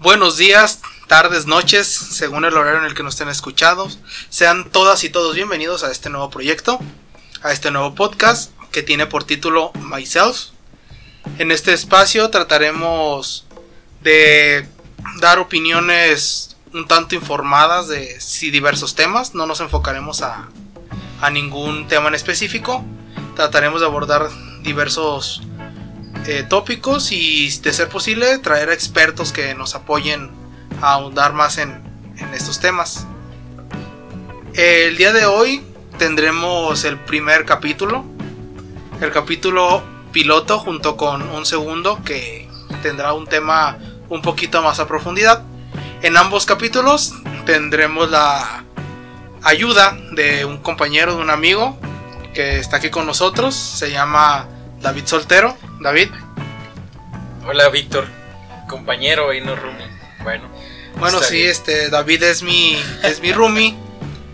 Buenos días, tardes, noches, según el horario en el que nos estén escuchando. Sean todas y todos bienvenidos a este nuevo proyecto, a este nuevo podcast que tiene por título Myself. En este espacio trataremos de dar opiniones un tanto informadas de diversos temas. No nos enfocaremos a, a ningún tema en específico. Trataremos de abordar diversos eh, tópicos y de ser posible traer expertos que nos apoyen a ahondar más en, en estos temas. El día de hoy tendremos el primer capítulo, el capítulo piloto junto con un segundo que tendrá un tema un poquito más a profundidad. En ambos capítulos tendremos la ayuda de un compañero, de un amigo que está aquí con nosotros, se llama David Soltero. David. Hola Víctor, compañero y no roomie. Bueno. Bueno, sí, este David es mi es mi roomie.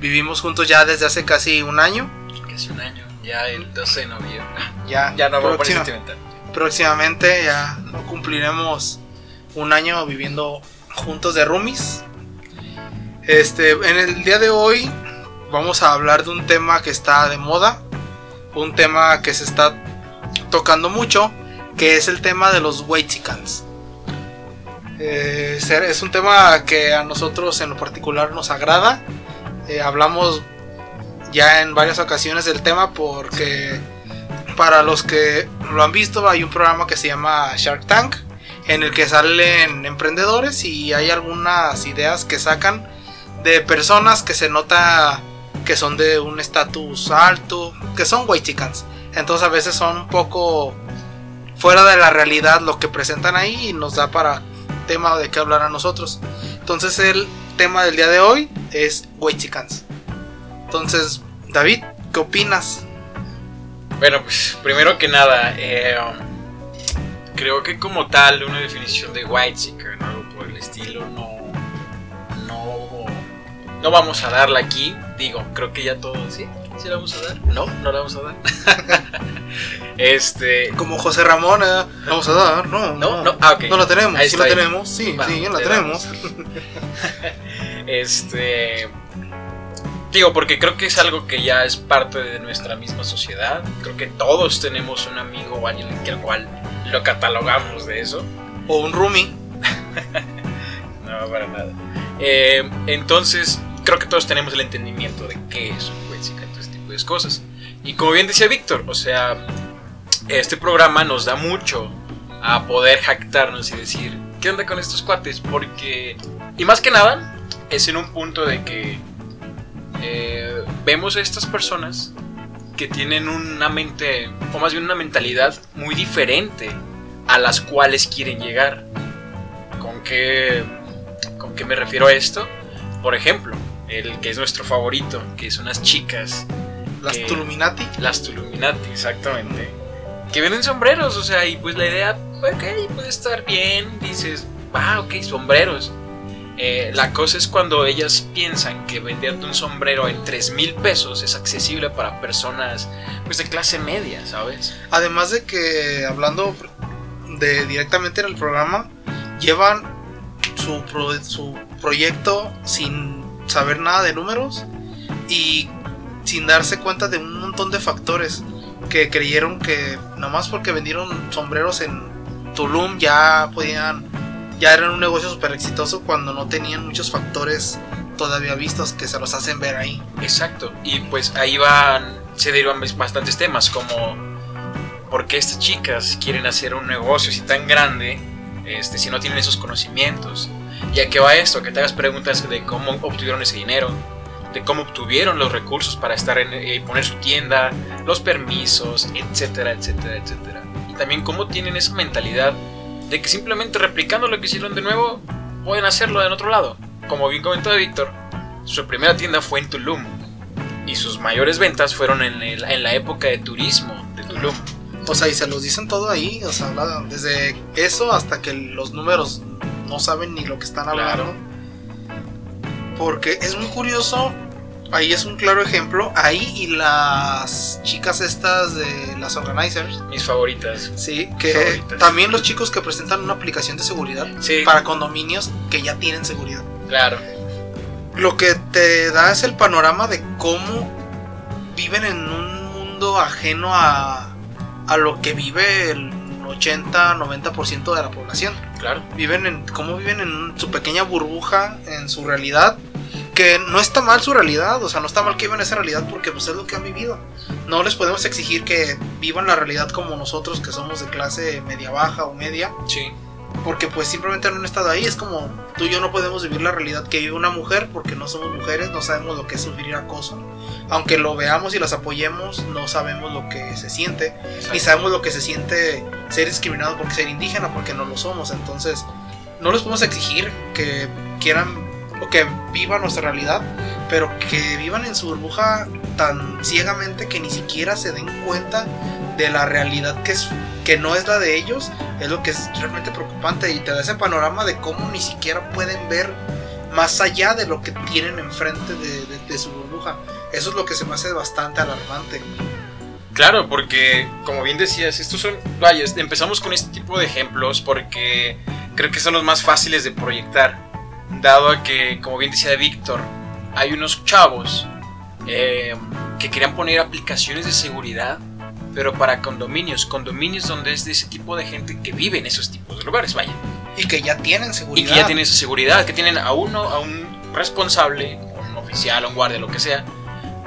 Vivimos juntos ya desde hace casi un año. Casi un año, ya el 12 de noviembre. Ya, ya no vamos a sentimental. Próximamente ya cumpliremos un año viviendo juntos de roomies. Este, en el día de hoy vamos a hablar de un tema que está de moda, un tema que se está tocando mucho, que es el tema de los Weitzicans. Eh, es un tema que a nosotros en lo particular nos agrada. Eh, hablamos ya en varias ocasiones del tema porque para los que lo han visto hay un programa que se llama Shark Tank en el que salen emprendedores y hay algunas ideas que sacan de personas que se nota que son de un estatus alto, que son Weitzicans. Entonces a veces son un poco fuera de la realidad lo que presentan ahí y nos da para tema de qué hablar a nosotros. Entonces el tema del día de hoy es Weitzicans. Entonces, David, ¿qué opinas? Bueno, pues primero que nada, eh, creo que como tal una definición de Whitezican o algo por el estilo no, no, no vamos a darla aquí. Digo, creo que ya todo, ¿sí? ¿Sí la vamos a dar? No, no la vamos a dar. este. Como José Ramón, ¿eh? vamos a dar, no. No, no, ah, no la tenemos, sí la tenemos, sí, sí, la tenemos. este. Digo, porque creo que es algo que ya es parte de nuestra misma sociedad. Creo que todos tenemos un amigo o alguien que el cual lo catalogamos de eso. O un roomie. no, para nada. Eh, entonces, creo que todos tenemos el entendimiento de qué es cosas. Y como bien decía Víctor, o sea, este programa nos da mucho a poder jactarnos y decir, ¿qué onda con estos cuates? Porque, y más que nada, es en un punto de que eh, vemos a estas personas que tienen una mente, o más bien una mentalidad muy diferente a las cuales quieren llegar. ¿Con qué, con qué me refiero a esto? Por ejemplo, el que es nuestro favorito, que son unas chicas las Tuluminati. Las Tuluminati, exactamente. Que venden sombreros, o sea, y pues la idea, ok, puede estar bien, dices, ah, ok, sombreros. Eh, la cosa es cuando ellas piensan que venderte un sombrero en 3 mil pesos es accesible para personas pues de clase media, ¿sabes? Además de que hablando de directamente en el programa, llevan su, su proyecto sin saber nada de números y sin darse cuenta de un montón de factores que creyeron que nomás porque vendieron sombreros en Tulum ya podían, ya eran un negocio súper exitoso cuando no tenían muchos factores todavía vistos que se los hacen ver ahí. Exacto, y pues ahí van, se derivan bastantes temas como por qué estas chicas quieren hacer un negocio así tan grande este, si no tienen esos conocimientos. Ya que va esto, que te hagas preguntas de cómo obtuvieron ese dinero, de cómo obtuvieron los recursos para estar en eh, poner su tienda, los permisos, etcétera, etcétera, etcétera. Y también cómo tienen esa mentalidad de que simplemente replicando lo que hicieron de nuevo, pueden hacerlo en otro lado. Como bien comentó Víctor, su primera tienda fue en Tulum y sus mayores ventas fueron en, en la época de turismo de Tulum. O sea, y se los dicen todo ahí, o sea, desde eso hasta que los números no saben ni lo que están hablando. Porque es muy curioso ahí es un claro ejemplo. Ahí y las chicas estas de las organizers. Mis favoritas. Sí, que Favoritas. también los chicos que presentan una aplicación de seguridad Sí. para condominios que ya tienen seguridad. Claro. Lo que te da es el panorama de cómo viven en un mundo ajeno a, a lo que vive el 80-90% de la población. Claro. Viven en cómo viven en su pequeña burbuja, en su realidad. Que no está mal su realidad, o sea, no está mal que vivan esa realidad porque pues es lo que han vivido. No les podemos exigir que vivan la realidad como nosotros que somos de clase media baja o media, Sí. porque pues simplemente no han estado ahí. Es como tú y yo no podemos vivir la realidad que vive una mujer porque no somos mujeres, no sabemos lo que es sufrir acoso. Aunque lo veamos y las apoyemos, no sabemos lo que se siente. Ni sabemos lo que se siente ser discriminado porque ser indígena, porque no lo somos. Entonces, no les podemos exigir que quieran o que vivan nuestra realidad, pero que vivan en su burbuja tan ciegamente que ni siquiera se den cuenta de la realidad que es que no es la de ellos, es lo que es realmente preocupante y te da ese panorama de cómo ni siquiera pueden ver más allá de lo que tienen enfrente de, de- de su burbuja. Eso es lo que se me hace bastante alarmante. Claro, porque como bien decías, estos son, vaya, empezamos con este tipo de ejemplos porque creo que son los más fáciles de proyectar, dado a que, como bien decía Víctor, hay unos chavos eh, que querían poner aplicaciones de seguridad, pero para condominios, condominios donde es de ese tipo de gente que vive en esos tipos de lugares, vaya, Y que ya tienen y seguridad. que ya tienen esa seguridad, que tienen a uno, a un responsable, un oficial, un guardia, lo que sea,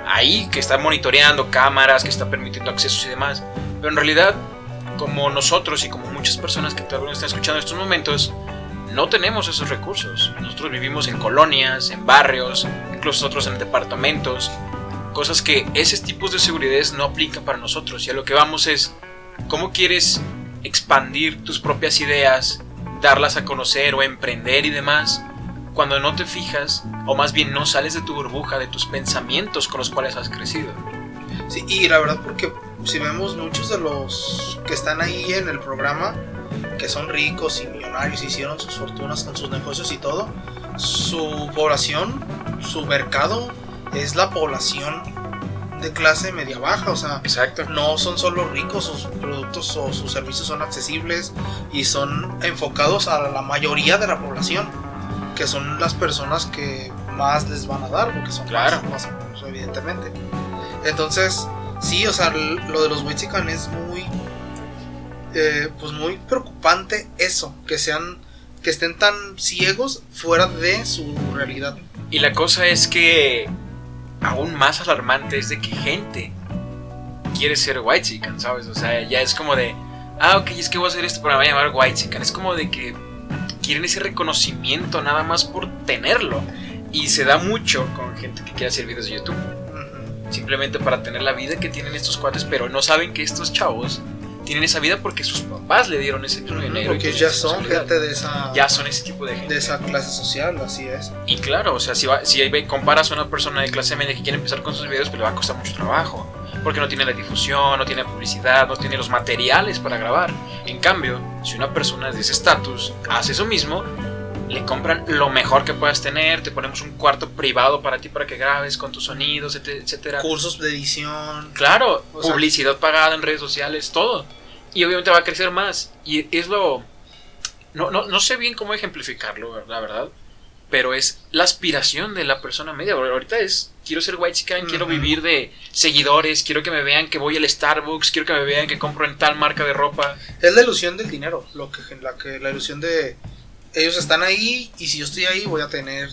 ahí que está monitoreando cámaras, que está permitiendo accesos y demás. Pero en realidad, como nosotros y como muchas personas que tal vez están escuchando en estos momentos, no tenemos esos recursos. Nosotros vivimos en colonias, en barrios, incluso nosotros en departamentos, cosas que esos tipos de seguridades no aplican para nosotros. Y a lo que vamos es, ¿cómo quieres expandir tus propias ideas, darlas a conocer o emprender y demás? Cuando no te fijas, o más bien no sales de tu burbuja, de tus pensamientos con los cuales has crecido. Sí, y la verdad porque si vemos muchos de los que están ahí en el programa, que son ricos y millonarios, hicieron sus fortunas con sus negocios y todo, su población, su mercado es la población de clase media baja, o sea, Exacto. no son solo ricos, sus productos o sus servicios son accesibles y son enfocados a la mayoría de la población, que son las personas que más les van a dar, porque son Claro. más, más, pues, evidentemente. Entonces, sí, o sea, lo de los Wichikan es muy, eh, pues muy preocupante eso, que sean, que estén tan ciegos fuera de su realidad. Y la cosa es que aún más alarmante es de que gente quiere ser white chican, ¿sabes? O sea, ya es como de, ah, ok, es que voy a hacer esto, pero me voy a llamar white chican. Es como de que quieren ese reconocimiento nada más por tenerlo. Y se da mucho con gente que quiere hacer videos de YouTube. Simplemente para tener la vida que tienen estos cuates, pero no saben que estos chavos tienen esa vida porque sus papás le dieron ese mismo dinero. Porque tienen ya son gente de esa, Ya son ese tipo de gente. de esa clase social, así es. Y claro, o sea, si, va- si comparas a una persona de clase media que quiere empezar con sus videos, pues le va a costar mucho trabajo. Porque no tiene la difusión, no tiene la publicidad, no tiene los materiales para grabar. En cambio, si una persona de ese estatus hace eso mismo, le compran lo mejor que puedas tener, te ponemos un cuarto privado para ti para que grabes con tus sonidos, etc- etcétera. cursos de edición. Claro, O sea- publicidad pagada en redes sociales, todo. Y obviamente va a crecer más. Y es lo... No, no, no sé bien cómo ejemplificarlo, la verdad. Pero es la aspiración de la persona media. Ahorita es, quiero ser white chican, quiero Ujú. vivir de seguidores, quiero que me vean que voy al Starbucks, quiero que me vean que compro en tal marca de ropa. Es la ilusión del dinero, lo que la que la ilusión de ellos están ahí y si yo estoy ahí voy a tener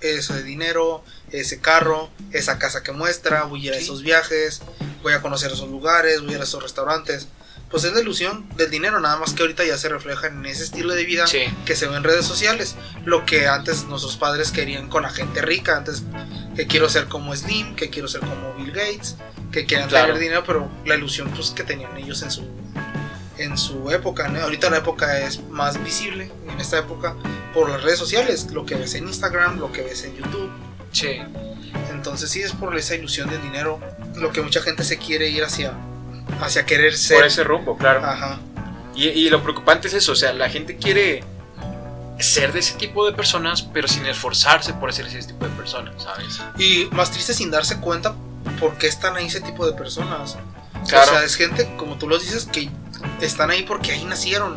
ese dinero, ese carro, esa casa que muestra, voy a ir a esos viajes, voy a conocer esos lugares, voy a ir a esos restaurantes. Pues es la ilusión del dinero, nada más que ahorita ya se refleja en ese estilo de vida Sí, que se ve en redes sociales. Lo que antes nuestros padres querían con la gente rica. Antes que quiero ser como Slim, que quiero ser como Bill Gates, que querían Claro. tener dinero, pero la ilusión pues que tenían ellos en su en su época. ¿no? Ahorita la época es más visible en esta época por las redes sociales, lo que ves en Instagram, lo que ves en YouTube. sí. Entonces sí es por esa ilusión del dinero lo que mucha gente se quiere ir hacia hacia querer ser. Por ese rumbo, claro. Ajá. Y, y lo preocupante es eso, o sea, la gente quiere ser de ese tipo de personas, pero sin esforzarse por ser ese tipo de personas, ¿sabes? Y más triste sin darse cuenta por qué están ahí ese tipo de personas. Claro. O sea, es gente, como tú lo dices, que están ahí porque ahí nacieron.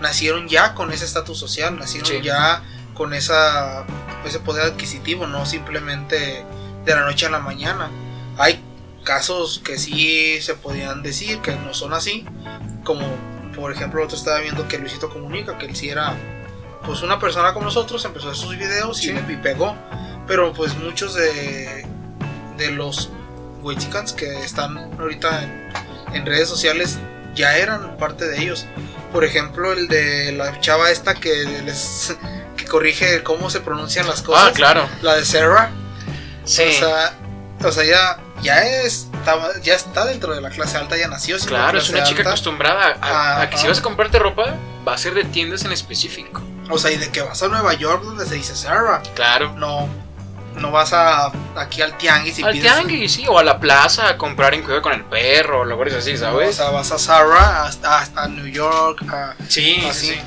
Nacieron ya con ese estatus social, nacieron Sí. ya con esa, ese poder adquisitivo, no simplemente de la noche a la mañana. Hay casos que sí se podían decir que no son así, como por ejemplo el otro estaba viendo que Luisito Comunica, que él sí era pues una persona como nosotros, empezó a hacer sus videos y, Sí. y pegó, pero pues muchos de, de los Wixicans que están ahorita en, en redes sociales ya eran parte de ellos. Por ejemplo, el de la chava esta que les que corrige cómo se pronuncian las cosas. Ah, claro. La de Sarah. Sí. O sea, o sea, ya, ya, está, ya está dentro de la clase alta, ya nació. Claro, es una chica acostumbrada a, a que si vas a comprarte ropa, va a ser de tiendas en específico. O sea, y de que vas a Nueva York donde se dice Sarah. Claro. No, no vas a aquí al tianguis y Al pides- tianguis, sí, o a la plaza a comprar en cuidado con el perro, o lugares así, O ¿sabes? sea, vas a Sarah hasta, hasta New York. a- Sí, sí, sí.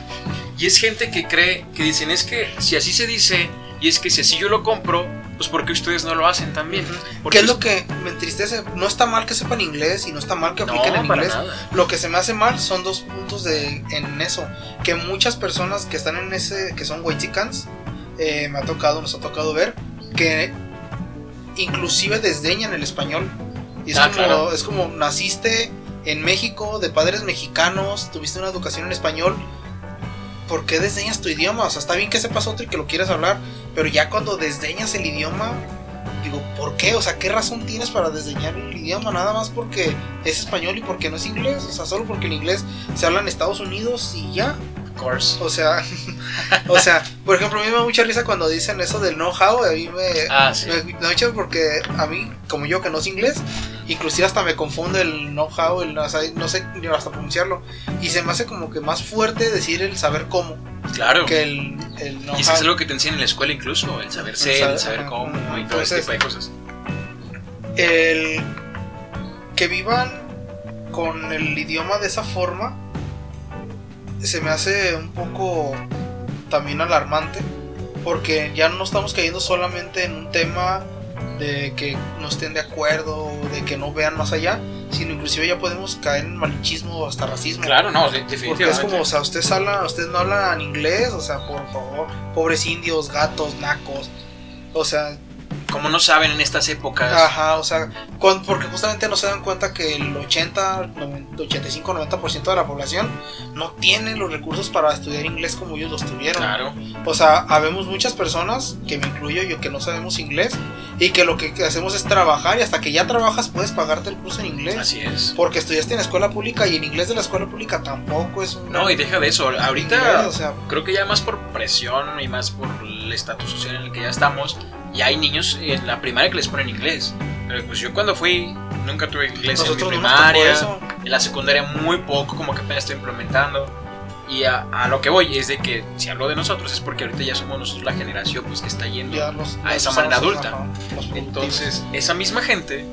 Y es gente que cree, que dicen, es que si así se dice, y es que si así yo lo compro, pues porque ustedes no lo hacen también. Porque ¿Qué es lo que me entristece? No está mal que sepan inglés y no está mal que No, apliquen en para inglés. nada. Lo que se me hace mal son dos puntos de, en eso. Que muchas personas que están en ese, que son Whitexicans, eh, me ha tocado, nos ha tocado ver, que inclusive desdeñan el español. Y es, Ah, como, claro. es como naciste en México, de padres mexicanos, tuviste una educación en español. ¿Por qué desdeñas tu idioma? O sea, está bien que sepas otro y que lo quieras hablar, pero ya cuando desdeñas el idioma, digo, ¿por qué? O sea, ¿qué razón tienes para desdeñar el idioma? Nada más porque es español y porque no es inglés. O sea, solo porque el inglés se habla en Estados Unidos y ya. Of course. O sea, o sea, por ejemplo, a mí me da mucha risa cuando dicen eso del know-how. A mí me, Ah, sí. me, me da mucha porque a mí, como yo que no sé inglés, inclusive hasta me confunde el know-how, el, no sé ni hasta pronunciarlo. Y se me hace como que más fuerte decir el saber cómo Claro. que el, el know-how. Y eso es algo que te enseñan en la escuela incluso, el saber ser, el saber cómo y todo ese Entonces- tipo de cosas. el que vivan con el idioma de esa forma se me hace un poco también alarmante porque ya no estamos cayendo solamente en un tema de que no estén de acuerdo de que no vean más allá sino inclusive ya podemos caer en malichismo o hasta racismo Claro, no, de- porque definitivamente. es como, o sea, ustedes hablan, ustedes no hablan inglés, o sea, por favor, pobres indios, gatos, nacos, o sea, Como no saben en estas épocas. Ajá, o sea, cuan- porque justamente no se dan cuenta que el 80, 90, 85, 90% de la población no tiene los recursos para estudiar inglés como ellos los tuvieron. Claro. O sea, habemos muchas personas, que me incluyo yo, que no sabemos inglés y que lo que hacemos es trabajar y hasta que ya trabajas puedes pagarte el curso en inglés. Así es. Porque estudiaste en escuela pública y el inglés de la escuela pública tampoco es un... No, y deja de eso. Ahorita inglés, o sea, creo que ya más por presión y más por el estatus social en el que ya estamos, y hay niños en la primaria que les ponen inglés. Pero pues yo cuando fui nunca tuve inglés nosotros en mi primaria, en la secundaria muy poco, como que apenas estoy implementando. Y a, a lo que voy es de que si hablo de nosotros es porque ahorita ya somos nosotros la generación pues que está yendo. Los- a esa manera adulta. ajá. Entonces, esa misma gente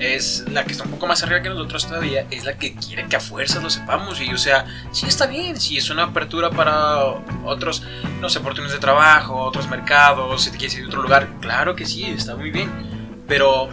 es la que está un poco más arriba que nosotros todavía, es la que quiere que a fuerzas lo sepamos. Y o sea, sí está bien, si es una apertura para otros, no sé, oportunidades de trabajo, otros mercados, si te quieres ir a otro lugar, claro que sí, está muy bien. Pero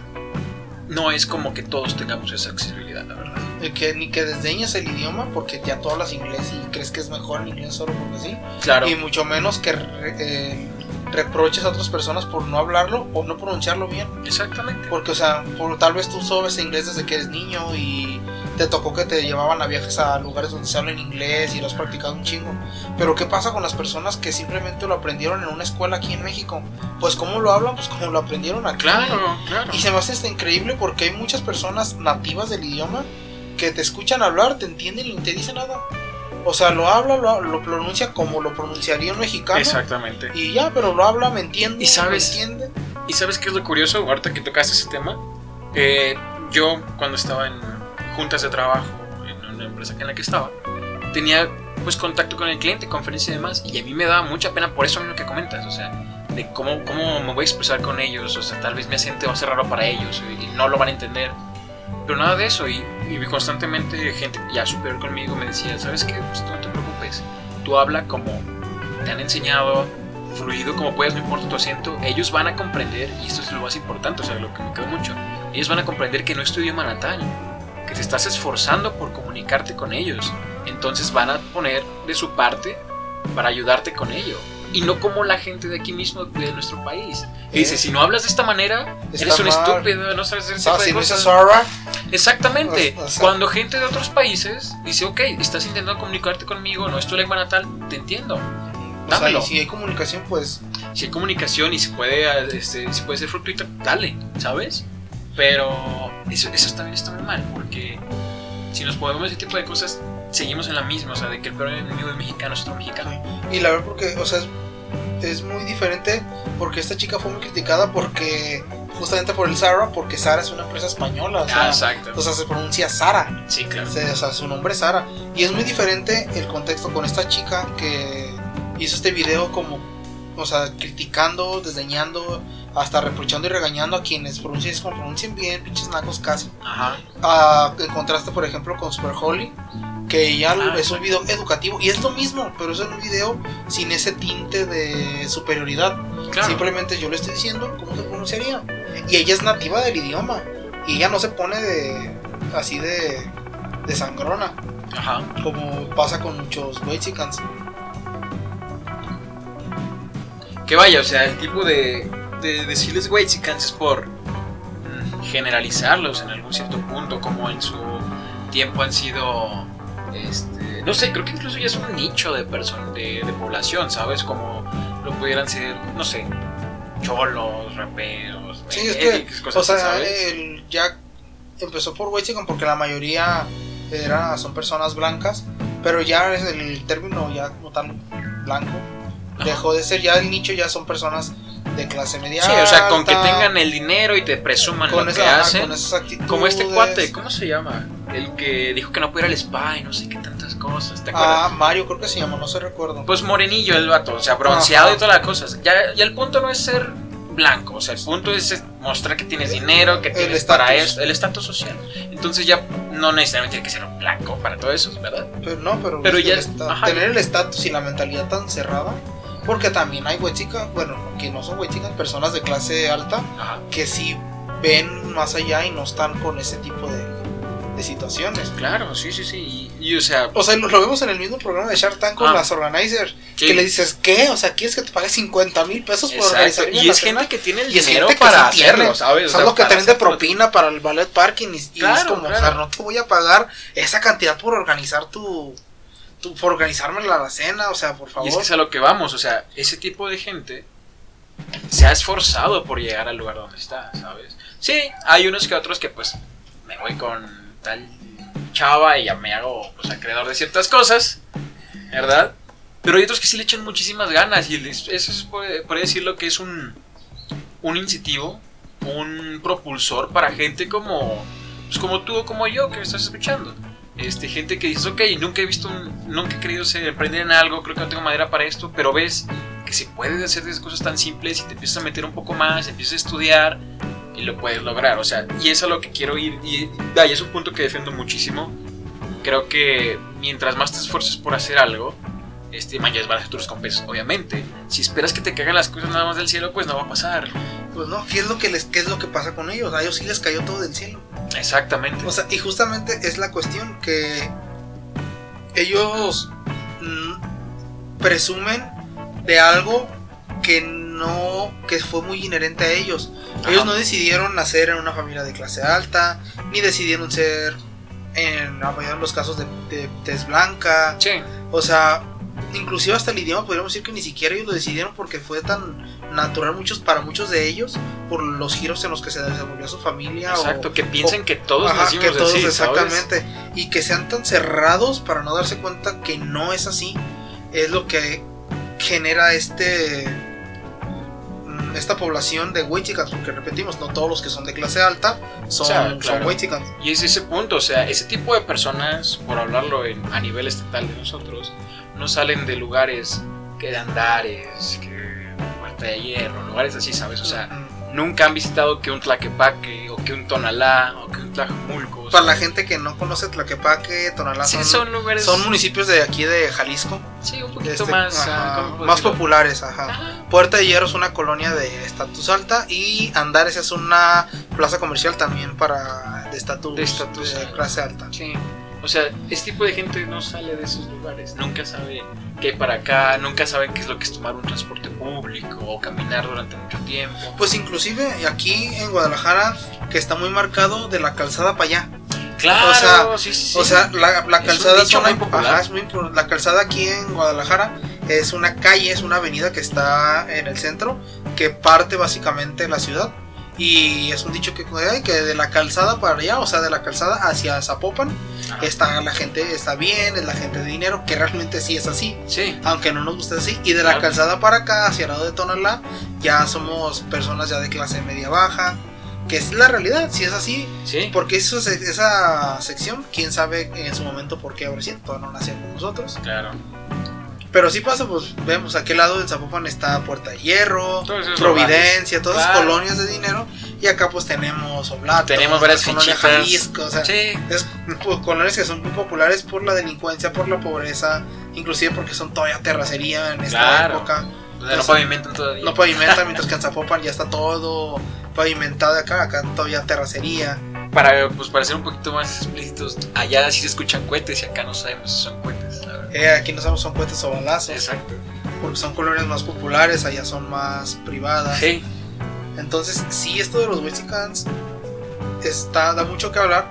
no es como que todos tengamos esa accesibilidad, la verdad. Que ni que desdeñes el idioma porque ya tú hablas inglés y crees que es mejor el inglés solo porque sí. Claro, Y mucho menos que eh, reproches a otras personas por no hablarlo o no pronunciarlo bien. exactamente. Porque, o sea, por, tal vez tú sabes inglés desde que eres niño y te tocó que te llevaban a viajes a lugares donde se habla en inglés y lo has practicado un chingo. Pero, ¿qué pasa con las personas que simplemente lo aprendieron en una escuela aquí en México? Pues, ¿cómo lo hablan? Pues, como lo aprendieron aquí. Claro, claro. Y se me hace increíble porque hay muchas personas nativas del idioma que te escuchan hablar, te entienden y no te dicen nada. O sea, lo habla, lo, lo pronuncia como lo pronunciaría un mexicano. Exactamente. Y ya, pero lo habla, me entiende. ¿Y sabes? Me entiende. ¿Y sabes qué es lo curioso? Ahorita que tocaste ese tema, eh, yo cuando estaba en juntas de trabajo en una empresa en la que estaba, tenía pues contacto con el cliente, conferencia y demás, y a mí me daba mucha pena por eso mismo que comentas, o sea, de cómo, cómo me voy a expresar con ellos, o sea, tal vez mi acento va a ser raro para ellos y, y no lo van a entender. Pero nada de eso, y, y constantemente gente ya superior conmigo me decía, ¿sabes qué? Pues no te preocupes, tú habla como te han enseñado fluido como puedas, no importa tu acento, ellos van a comprender, y esto es lo más importante, o sea, lo que me quedó mucho, ellos van a comprender que no es tu idioma natal, que te estás esforzando por comunicarte con ellos, entonces van a poner de su parte para ayudarte con ello. Y no como la gente de aquí mismo, de nuestro país. Que dice, si no hablas de esta manera, Está eres un estúpido, no sabes hacer de Si no cosas". dices Sora, Exactamente. O- o sea- Cuando gente de otros países dice, ok, estás intentando comunicarte conmigo, no es tu lengua natal, te entiendo. o sea, Dámelo. y si hay comunicación, pues Si hay comunicación y se puede, este, si puede ser fructuita, dale, ¿sabes? Pero eso, eso también está muy mal, porque si nos podemos ese tipo de cosas, seguimos en la misma, o sea, de que el peor enemigo del mexicano es otro mexicano. Y la verdad, porque, o sea, es, es muy diferente porque esta chica fue muy criticada porque, justamente por el Zara, porque Zara es una empresa española, o sea, Ah, exacto. o sea, se pronuncia Zara, Sí, claro. se- o sea, su nombre es Zara. Y es muy diferente el contexto con esta chica que hizo este video como, o sea, criticando, desdeñando, hasta reprochando y regañando a quienes pronuncian, como pronuncien bien, pinches nacos casi. Ajá. Ah, en contraste, por ejemplo, con Super Holly, que ya Ah, es un video educativo y es lo mismo, pero es un video sin ese tinte de superioridad. Claro. Simplemente yo le estoy diciendo cómo se pronunciaría. Y ella es nativa del idioma. Y ella no se pone de así de, de sangrona, Ajá. como pasa con muchos Wexicans. Que vaya, o sea, el tipo de, de decirles si es por mm, generalizarlos en algún cierto punto, como en su tiempo han sido, este, no sé, creo que incluso ya es un nicho de de, de población, ¿sabes? Como lo pudieran ser, no sé, cholos, raperos, Sí, es cosas o sea, ¿sabes? el Jack empezó por Wexican porque la mayoría era, son personas blancas, pero ya es el término ya como tal blanco dejó de ser ya el nicho, ya son personas de clase media. Sí, o sea, con que tengan el dinero y te presuman con lo esa- que hacen. con esas actitudes. Como este cuate, ¿cómo se llama? El que dijo que no pudiera ir al spa y no sé qué tantas cosas, ¿te acuerdas? Ah, Mario creo que se llama, no se recuerdo. Pues morenillo el vato, o sea, bronceado Ajá. y todas las cosas. Ya, ya el punto no es ser blanco, o sea, el punto es mostrar que tienes dinero, que tienes para eso, el estatus social. Entonces ya no necesariamente tiene que ser un blanco para todo eso, ¿verdad? Pero no, pero, Pero ya- ajá. tener el estatus y la mentalidad tan cerrada. Porque también hay Wexican, bueno, que no son Wexican, personas de clase alta Ajá. que sí ven más allá y no están con ese tipo de, de situaciones. Claro, sí, sí, sí. Y, y, o sea, O sea, lo, lo vemos en el mismo programa de Shark Tank con Ah. las organizers. Que le dices, ¿qué? O sea, ¿quieres que te pague 50 mil pesos por organizar Y es gente que tiene el dinero para sí hacerlo, ¿sabes? O sea, que te de propina para el ballet parking y, y es Claro, como, o sea, no te voy a pagar esa cantidad por organizar tu, tu por organizarme la, cena, o sea, por favor. Y es que es a lo que vamos, o sea, ese tipo de gente se ha esforzado por llegar al lugar donde está, ¿sabes? Sí, hay unos que otros que pues me voy con tal chava y ya me hago pues acreedor de ciertas cosas, ¿verdad? Pero hay otros que sí le echan muchísimas ganas y eso es, puede decirlo que es un, un incentivo, un propulsor para gente como, pues, como tú o como yo que me estás escuchando. Este, gente que dices, ok, nunca he visto, un- nunca he querido ser, emprender en algo, creo que no tengo madera para esto, pero ves que se puede hacer esas cosas tan simples y te empiezas a meter un poco más, empiezas a estudiar y lo puedes lograr, o sea, y es a lo que quiero ir, y, y es un punto que defiendo muchísimo, creo que mientras más te esfuerces por hacer algo, este, mayores van a ser tus recompensas, obviamente. Si esperas que te caigan las cosas nada más del cielo, pues no va a pasar. Pues no, ¿qué es lo que les qué es lo que pasa con ellos? A ellos sí les cayó todo del cielo. Exactamente. O sea, y justamente es la cuestión que ellos mm, presumen de algo que no que fue muy inherente a ellos. Ellos no decidieron nacer en una familia de clase alta, ni decidieron ser en la mayoría de los casos de, de tez blanca. Sí, O sea, inclusive hasta el idioma podríamos decir que ni siquiera ellos lo decidieron porque fue tan natural muchos para muchos de ellos por los giros en los que se desenvolvió su familia. o- exacto, que piensen o- que todos Ajá, que todos así, ¿sabes? exactamente y que sean tan cerrados para no darse cuenta que no es así es lo que genera este mm, esta población de Wechicans porque repetimos no todos los que son de clase alta son, O sea, claro. Y es ese punto, o sea, ese tipo de personas, por hablarlo en- a nivel estatal de nosotros, no salen de lugares que de Andares, que Puerta de Hierro, lugares así, ¿sabes? O sea, nunca han visitado que un Tlaquepaque o que un Tonalá o que un Tlajumulco. Para la gente que no conoce Tlaquepaque, Tonalá sí, son, son lugares. son municipios de aquí de Jalisco. Sí, un poquito este, más. ajá, ah, ¿cómo puedo más populares, ajá. Ajá. Puerta de Hierro es una colonia de estatus alta y Andares es una plaza comercial también para de estatus De estatus de alta. clase alta. Sí. O sea, este tipo de gente no sale de esos lugares. Nunca sabe qué para acá, nunca saben qué es lo que es tomar un transporte público o caminar durante mucho tiempo. Pues inclusive aquí en Guadalajara que está muy marcado de la calzada para allá. Claro, o sea, sí, sí, sí. O sea, la, la calzada es una- ajá, es muy impor- la calzada aquí en Guadalajara es una calle, es una avenida que está en el centro que parte básicamente la ciudad y es un dicho que de la calzada para allá, o sea, de la calzada hacia Zapopan Ajá. está la gente está bien, es la gente de dinero, que realmente sí es así, Sí, aunque no nos guste así y de la calzada para acá hacia el lado de Tonalá ya somos personas ya de clase media baja, que es la realidad, si es así, sí. porque eso, esa sección, quién sabe en su momento por qué sido, todavía no nacíamos nosotros. Claro. Pero sí pasa, pues vemos, a aquel lado del Zapopan está Puerta de Hierro, Providencia, todas esas Claro. colonias de dinero. Y acá pues tenemos Oblato, Tenemos varias la colonia fichitas. Jalisco, o sea, Sí. es pues, colonias que son muy populares por la delincuencia, por la pobreza, inclusive porque son todavía terracería en esta Claro. época. No pavimentan todavía. No pavimentan, mientras que en Zapopan ya está todo pavimentado acá, acá todavía terracería. Para, pues, para ser un poquito más explícitos, allá sí se escuchan cohetes y acá no sabemos si son cohetes, la verdad. Eh, aquí no sabemos son puentes o balazos. Exacto. porque son colonias más populares, allá son más privadas. Sí. Entonces, sí, esto de los Mexicans está, da mucho que hablar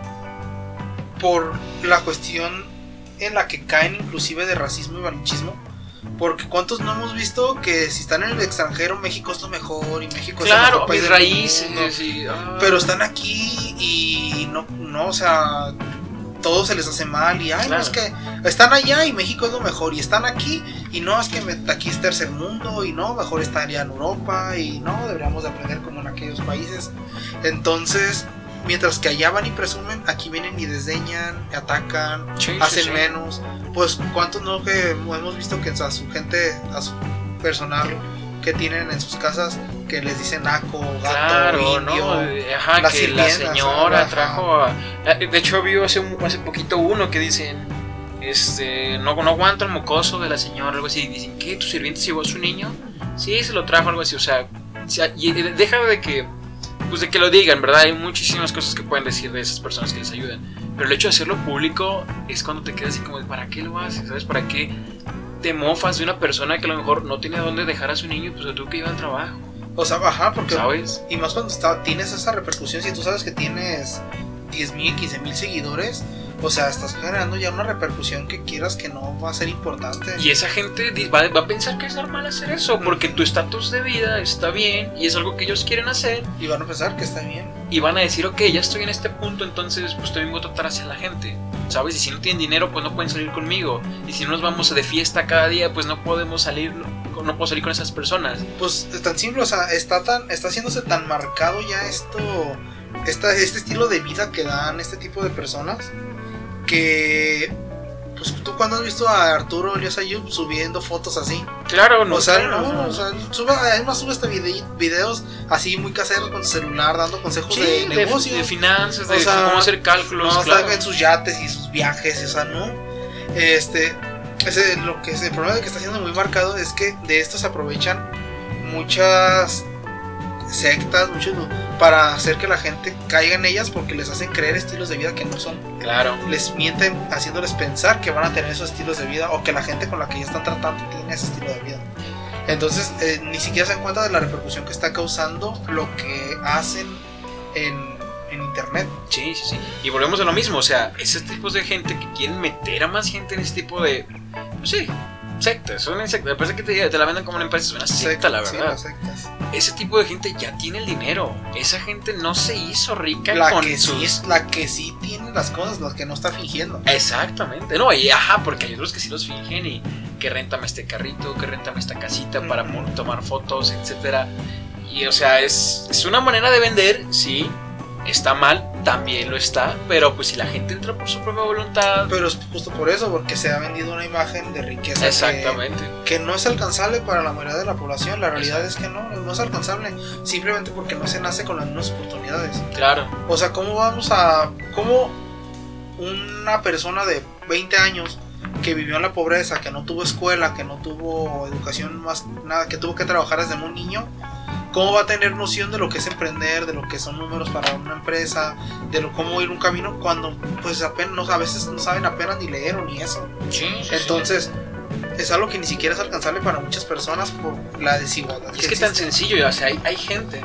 por la cuestión en la que caen inclusive de racismo y malinchismo. Porque cuántos no hemos visto que si están en el extranjero México es lo mejor y México es el Claro, mejor país mis raíces. mundo. y, ah. Pero están aquí y no, no, o sea, todo se les hace mal y ay, no Claro. es que están allá y México es lo mejor y están aquí y no es que me- aquí es tercer mundo y no, mejor estaría en Europa y no, deberíamos de aprender como en aquellos países. Entonces, mientras que allá van y presumen, aquí vienen y desdeñan, atacan, Sí, hacen sí. menos. Pues cuántos no que hemos visto que a su gente, a su personal que tienen en sus casas, que les dicen naco, gato, Claro, indio. ¿no? Ajá, las que la señora ajá. trajo a... eh, De hecho, vi hace, un- hace poquito uno que dicen... Este, no, no aguanto el mocoso de la señora, algo así. Dicen, ¿qué? ¿Tu sirviente llevó a su niño? Sí, se lo trajo, algo así. O sea, y, deja de que... Pues de que lo digan, ¿verdad? Hay muchísimas cosas que pueden decir de esas personas que les ayudan. Pero el hecho de hacerlo público es cuando te quedas así como, ¿para qué lo haces? ¿Sabes? ¿Para qué te mofas de una persona que a lo mejor no tiene dónde dejar a su niño? Pues tuvo que llevar al trabajo, O sea, ajá, porque ¿sabes? Y más cuando está, tienes esa repercusión, si tú sabes que tienes 10 mil, 15 mil seguidores, o sea, estás generando ya una repercusión que quieras que no va a ser importante. Y esa gente va, va a pensar que es normal hacer eso, porque tu estatus de vida está bien y es algo que ellos quieren hacer. Y van a pensar que está bien. Y van a decir, ok, ya estoy en este punto, entonces pues también voy a tratar hacia la gente. ¿Sabes? Y si no tienen dinero, pues no pueden salir conmigo. Y si no nos vamos de fiesta cada día, pues no podemos salir, no, no puedo salir con esas personas. Pues es tan simple, o sea, está tan, está haciéndose tan marcado ya esto, esta, este estilo de vida que dan este tipo de personas, que pues tú cuando has visto a Arturo Elias Ayub subiendo fotos así. Claro, no o sea, claro, no, no. o sea, sube, además sube hasta vide- videos así muy caseros con su celular dando consejos Sí, de de, negocio. de finanzas, O de sea, cómo hacer cálculos. no, claro. en sus yates y sus viajes, o sea, no. Este, ese, lo que es el problema que está siendo muy marcado es que de esto se aprovechan muchas sectas, muchos para hacer que la gente caiga en ellas porque les hacen creer estilos de vida que no son. Claro. Les mienten haciéndoles pensar que van a tener esos estilos de vida o que la gente con la que ya están tratando tiene ese estilo de vida. Entonces, eh, ni siquiera se dan cuenta de la repercusión que está causando lo que hacen en, en internet. Sí, sí, sí. Y volvemos a lo mismo, o sea, esos tipos de gente que quieren meter a más gente en este tipo de. Pues sí, sectas, son sectas. Me parece que te, te la venden como una empresa, es una secta, la Sí, verdad. las sectas. Ese tipo de gente ya tiene el dinero. Esa gente no se hizo rica La con que, sus. sí, es- la que sí tiene las cosas, la que no está fingiendo. Exactamente, no, y ajá, porque hay otros que sí los fingen y que rentame este carrito, que rentame esta casita para tomar fotos, etcétera. Y o sea, es, es una manera de vender, sí, está mal, también lo está, pero pues si la gente entra por su propia voluntad. Pero es justo por eso, porque se ha vendido una imagen de riqueza que- Exactamente. Que, no es alcanzable para la mayoría de la población. La realidad es que no, no es alcanzable. Simplemente porque no se nace con las mismas oportunidades. Claro. O sea, ¿cómo vamos a... ¿Cómo una persona de 20 años que vivió en la pobreza, que no tuvo escuela, que no tuvo educación más nada, que tuvo que trabajar desde muy niño, ¿cómo va a tener noción de lo que es emprender, de lo que son números para una empresa, de lo, cómo ir un camino cuando pues apenas, a veces no saben apenas ni leer o ni eso? Sí, sí. Entonces, es algo que ni siquiera es alcanzable para muchas personas por la desigualdad. Y es que tan existe. sencillo, o sea, hay, hay gente,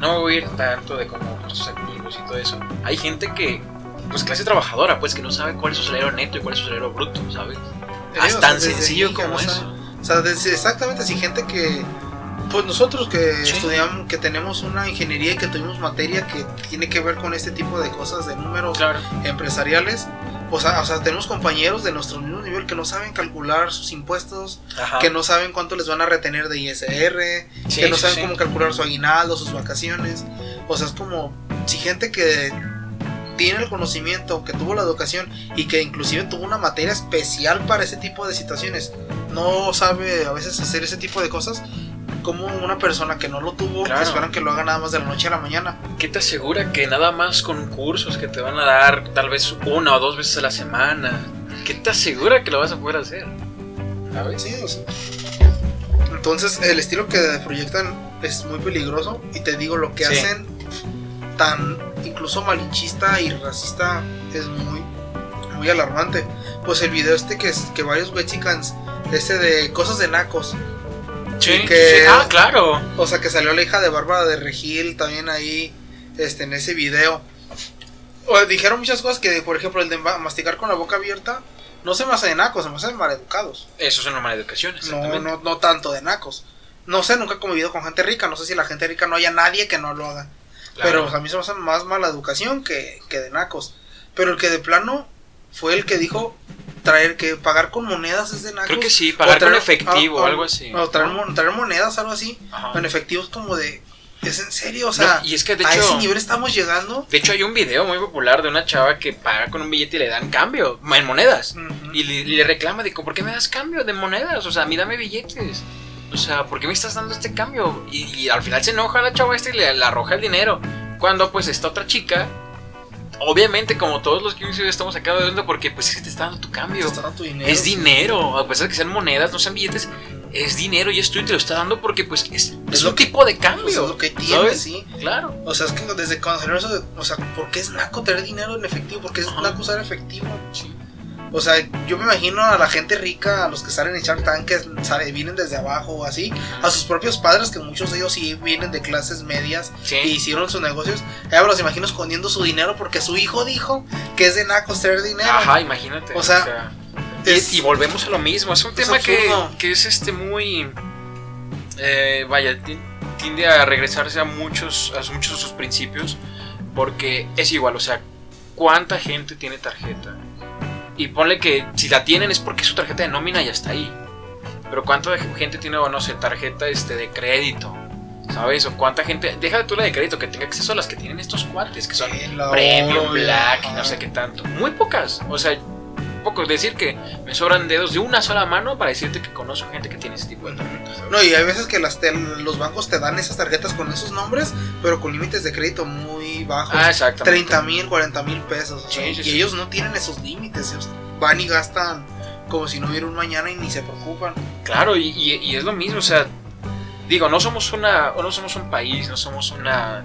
no voy a ir tanto de como nuestros amigos y todo eso, hay gente que, pues clase trabajadora, pues que no sabe cuál es su salario neto y cuál es su salario bruto, ¿sabes? Eh, Ah, tan sencillo como o sea, eso. O sea, desde- exactamente, así gente que, pues nosotros que Sí. estudiamos, que tenemos una ingeniería y que tuvimos materia que tiene que ver con este tipo de cosas, de números Claro. empresariales, o sea, o sea, tenemos compañeros de nuestro mismo nivel que no saben calcular sus impuestos, Ajá. que no saben cuánto les van a retener de ISR, Sí, que no saben sí. cómo calcular su aguinaldo, sus vacaciones. O sea, es como si gente que tiene el conocimiento, que tuvo la educación y que inclusive tuvo una materia especial para ese tipo de situaciones, no sabe a veces hacer ese tipo de cosas, como una persona que no lo tuvo, Claro. que esperan que lo haga nada más de la noche a la mañana. ¿Qué te asegura que nada más con cursos que te van a dar tal vez una o dos veces a la semana? ¿Qué te asegura que lo vas a poder hacer? ¿Sabes? Sí, o sea. Entonces, el estilo que proyectan es muy peligroso. Y te digo, lo que Sí. hacen tan incluso malinchista y racista es muy, muy alarmante. Pues el video este que, es, que varios wexicans, este de cosas de nacos. Sí, que- sí. Ah, claro. O sea, que salió la hija de Bárbara de Regil también ahí este, en ese video. O, dijeron muchas cosas que, por ejemplo, el de ma- masticar con la boca abierta. No se me hace de nacos, se me hace de maleducados. Eso es una mala educación, No, no, no tanto de nacos. No sé, nunca he convivido con gente rica. No sé si la gente rica no haya nadie que no lo haga. Claro. Pero a mí se me hace más mala educación que, que de nacos. Pero el que de plano fue el que dijo traer que pagar con monedas es de nacos. Creo que sí, pagar traer- con efectivo o algo así. O traer, mon- traer monedas, algo así. Ajá. En efectivo es como de. ¿Es en serio? O sea, No, y es que de a ese nivel estamos llegando. de hecho hay un video muy popular de una chava que paga con un billete y le dan cambio en monedas. Ujú. Y le, le reclama de ¿por qué me das cambio de monedas? O sea, a mí dame billetes. O sea, ¿por qué me estás dando este cambio? Y, y al final se enoja la chava esta y le, le arroja el dinero. Cuando pues esta otra chica, obviamente como todos los que estamos acá viendo porque pues es que te está dando tu Te cambio. está dando tu dinero. Es sí. dinero, a pesar de que sean monedas, no sean billetes, es dinero y es tuyo y te lo está dando porque pues es, es Es lo un que- tipo de Pues cambio. es lo que tiene, ¿sabes? sí. Claro. O sea, es que desde cuando salió eso de, o sea, ¿por qué es naco tener dinero en efectivo? ¿Por qué es Ajá. naco usar efectivo? Sí. O sea, yo me imagino a la gente rica, a los que salen en Shark Tank, que sale- vienen desde abajo o así, a sus propios padres, que muchos de ellos sí vienen de clases medias Sí. y hicieron sus negocios. Ya me los imagino escondiendo su dinero porque su hijo dijo que es de nacos tener dinero. Ajá, imagínate. O sea, y, es- y volvemos a lo mismo. Es un es tema que, es este muy. eh, vaya, ti- tiende a regresarse a muchos, a muchos de sus principios. Porque es igual, o sea, ¿cuánta gente tiene tarjeta? Y ponle que si la tienen es porque su tarjeta de nómina ya está ahí. Pero ¿cuánta gente tiene, o no sé, tarjeta este, de crédito? ¿Sabes? O cuánta gente. Deja de tú la de crédito que tenga acceso a las que tienen estos cuates, que son la Premium, Black, y no sé qué tanto. Muy pocas. O sea, pocos. Decir que me sobran dedos de una sola mano para decirte que conozco gente que tiene ese tipo de tarjetas. No, y hay veces que las los bancos te dan esas tarjetas con esos nombres, pero con límites de crédito muy bajos. Ah, exactamente. 30 mil, 40 mil pesos. o sea, Sí, sí, y sí. ellos no tienen esos límites. Ellos van y gastan como si no hubiera un mañana y ni se preocupan. Claro, y, y- y es lo mismo. O sea, digo, no somos una. no somos un país, no somos una.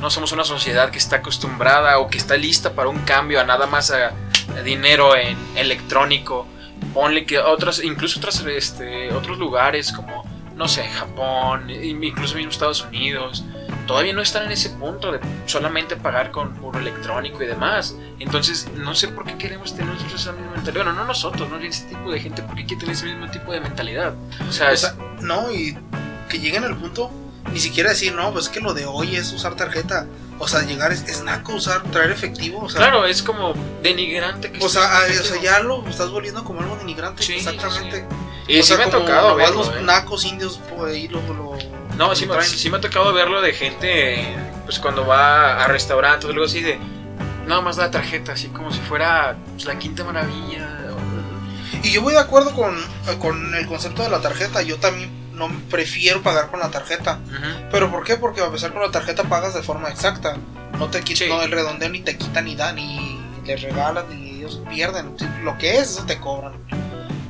No somos una sociedad que está acostumbrada o que está lista para un cambio a nada más a, a dinero en electrónico. Ponle que otras, incluso otras, este, otros lugares como, no sé, Japón, incluso mismo Estados Unidos, todavía no están en ese punto de solamente pagar con puro electrónico y demás. Entonces, no sé por qué queremos tener nosotros esa misma mentalidad. Bueno, no nosotros, no ese tipo de gente, ¿por qué quiere tener ese mismo tipo de mentalidad? O sea, O es- sea, no, y que lleguen al punto, ni siquiera decir, no, pues es que lo de hoy es usar tarjeta. O sea, llegar es, es naco usar, traer efectivo. O sea, claro, es como denigrante que O sea, ah, o sea, ya lo estás volviendo como algo denigrante. Sí, exactamente. Y o sí sea, me ha tocado verlo, los ¿eh? nacos indios por ahí lo, lo- No, traen. sí me ha tocado verlo de gente, pues cuando va a restaurantes o algo así, de, nada más la tarjeta, así como si fuera pues, la quinta maravilla. Y yo voy de acuerdo con, con el concepto de la tarjeta. Yo también no prefiero pagar con la tarjeta. Ujú. ¿Pero por qué? Porque a pesar con la tarjeta pagas de forma exacta. No te quita, Sí. no, el redondeo ni te quita ni da, ni les regalas, ni ellos pierden. Lo que es, eso te cobran.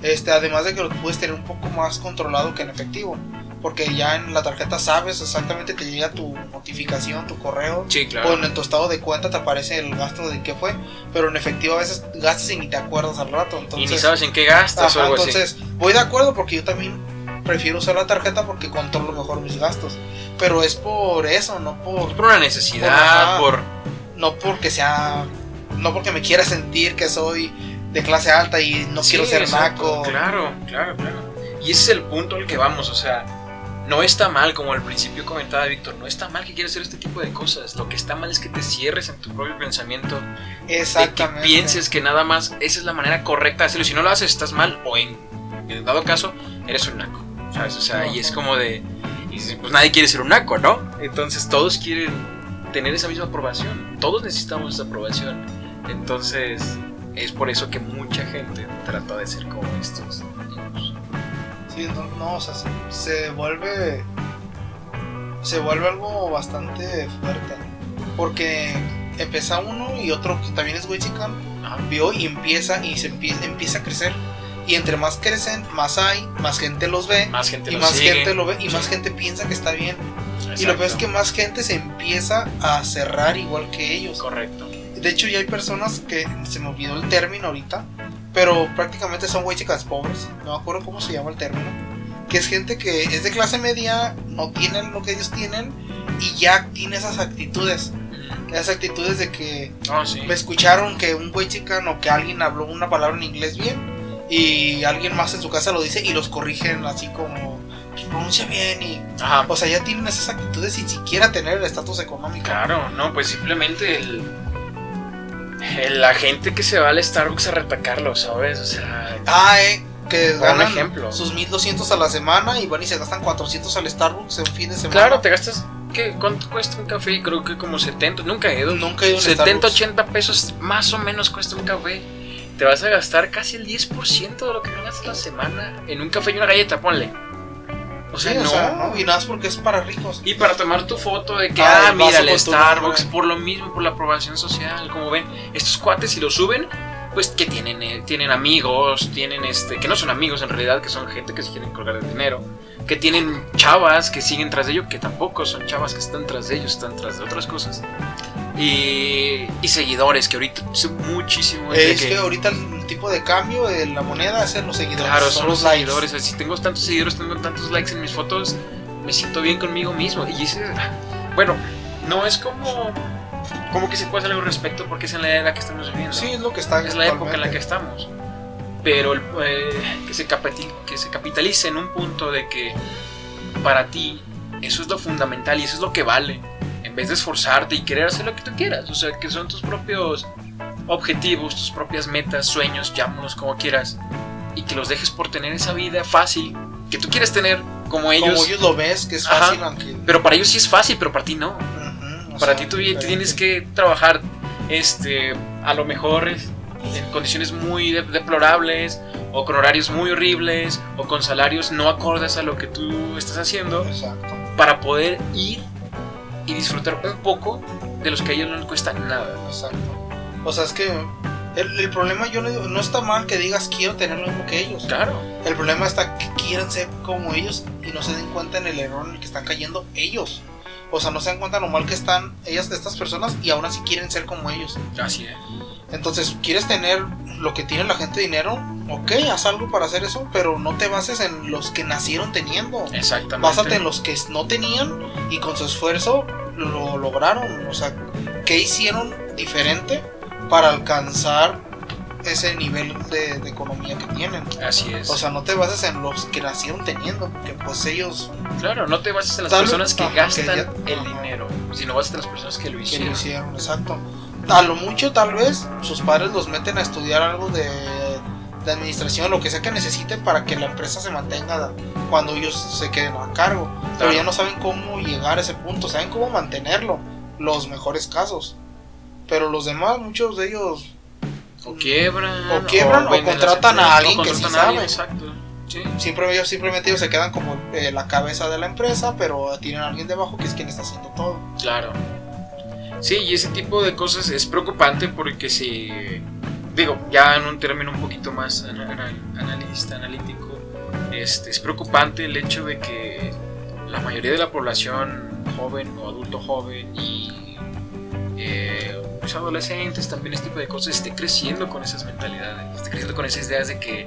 Este, además de que lo puedes tener un poco más controlado que en efectivo. Porque ya en la tarjeta sabes exactamente, te llega tu notificación, tu correo. Sí, claro. O en tu estado de cuenta te aparece el gasto de qué fue. Pero en efectivo a veces gastas y ni te acuerdas al rato. y Entonces, ni sabes en qué gastas o Ajá, algo así. entonces, voy de acuerdo porque yo también prefiero usar la tarjeta porque controlo mejor mis gastos. Pero es por eso, no por Por una necesidad, por... no porque sea no porque me quiera sentir que soy de clase alta y no quiero ser naco. Claro, claro, claro. Y ese es el punto al que vamos, o sea, no está mal, como al principio comentaba Víctor, no está mal que quieras hacer este tipo de cosas. Lo que está mal es que te cierres en tu propio pensamiento, de que Exactamente. pienses que nada más esa es la manera correcta de hacerlo. Si no lo haces, estás mal, o en dado caso, eres un naco. ¿Sabes? O sea, y es como de. Y pues nadie quiere ser un naco, ¿no? Entonces todos quieren tener esa misma aprobación. Todos necesitamos esa aprobación. Entonces, es por eso que mucha gente trata de ser como estos niños. Sí, no, no, o sea, se, se vuelve se vuelve algo bastante fuerte. Porque empieza uno y otro que también es Ajá. vio y empieza y se empie- empieza a crecer. Y entre más crecen, más hay, más gente los ve. Más gente y más sigue. gente lo ve y más Sí. gente piensa que está bien. Y lo Exacto. peor es que más gente se empieza a cerrar igual que ellos. Correcto. De hecho, ya hay personas que se me olvidó el término ahorita, pero prácticamente son güey chicas pobres. No me acuerdo cómo se llama el término. Que es gente que es de clase media, no tienen lo que ellos tienen y ya tiene esas actitudes. Esas actitudes de que Oh, sí. me escucharon que un güey chicano que alguien habló una palabra en inglés bien y alguien más en su casa lo dice y los corrigen así como "Pues, pronuncia bien y Ajá. o sea ya tienen esas actitudes sin siquiera tener el estatus económico Claro, no, pues simplemente el, el- la gente que se va al Starbucks a retacarlo, ¿sabes? O sea, ah eh que ganan ejemplo. sus 1200 a la semana y van y se gastan 400 al Starbucks en fin de semana claro, te gastas, ¿qué? ¿Cuánto cuesta un café? Creo que como 70, nunca he ido. nunca he ido a un 70, Starbucks. 80 pesos más o menos cuesta un café. Te vas a gastar casi el 10% de lo que ganas la semana en un café y una galleta, ponle. O sea, Sí, o no. sea, no, y nada más porque es para ricos Y para tomar tu foto de que, Ah, ah, mira, el Starbucks, por lo mismo, por la aprobación social, como ven, estos cuates si lo suben, pues que tienen, eh, tienen amigos, tienen este, que no son amigos en realidad, que son gente que se quieren colgar de dinero, que tienen chavas que siguen tras de ellos, que tampoco son chavas que están tras de ellos, están tras de otras cosas. Y, y seguidores, que ahorita son muchísimo. es que, ahorita el tipo de cambio de la moneda es en los seguidores Claro, son los likes. seguidores. Si tengo tantos seguidores, tengo tantos likes en mis fotos, me siento bien conmigo mismo. Y ese, bueno, no es como, como que se puede hacer algo al respecto porque es en la la que estamos viviendo. sí es lo que está es la época en la que estamos. Pero el, eh, que, se que se capitalice en un punto de que para ti eso es lo fundamental y eso es lo que vale. En vez de esforzarte y querer hacer lo que tú quieras. O sea, que son tus propios objetivos, tus propias metas, sueños, llámalos como quieras. Y que los dejes por tener esa vida fácil que tú quieres tener como ellos. como ellos lo ves que es Ajá. fácil aunque Pero para ellos sí es fácil, pero para ti no. Ujú, o Para sea, ti tú tienes que trabajar este, a lo mejor en condiciones muy de- deplorables o con horarios muy horribles o con salarios no acordes a lo que tú estás haciendo exacto para poder ir y disfrutar un poco de los que a ellos no les cuesta nada. Exacto. O sea, es que el, el problema yo no, digo- no está mal que digas quiero tener lo mismo que ellos. Claro, El problema está que quieran ser como ellos y no se den cuenta en el error en el que están cayendo ellos. O sea, no se dan cuenta lo mal que están ellas, estas personas, y aún así quieren ser como ellos. así es. Entonces, ¿quieres tener lo que tiene la gente dinero? Ok, haz algo para hacer eso, pero no te bases en los que nacieron teniendo. Exactamente. Básate en los que no tenían y con su esfuerzo lo lograron. O sea, ¿qué hicieron diferente para alcanzar ese nivel de, de economía que tienen? Así es. O sea, no te bases en los que nacieron teniendo, porque pues ellos claro, no te bases en las personas que ajá, gastan que ya- el dinero, sino bases en las personas que lo que lo hicieron. hicieron, exacto. A lo mucho tal vez sus padres los meten a estudiar algo de, de administración, lo que sea que necesiten para que la empresa se mantenga cuando ellos se queden a cargo. Pero ya no saben cómo llegar a ese punto, saben cómo mantenerlo, los mejores casos. Pero los demás, muchos de ellos O quiebran. O quiebran, o contratan a alguien que sí contratan a alguien, sabe. Exacto. Sí. siempre ellos simplemente ellos se quedan como eh, la cabeza de la empresa, pero tienen a alguien debajo que es quien está haciendo todo. Claro. Sí, y ese tipo de cosas es preocupante porque si, digo, ya en un término un poquito más ana- ana- analista, analítico, este, es preocupante el hecho de que la mayoría de la población joven o adulto joven y eh, pues adolescentes también este tipo de cosas esté creciendo con esas mentalidades, esté creciendo con esas ideas de que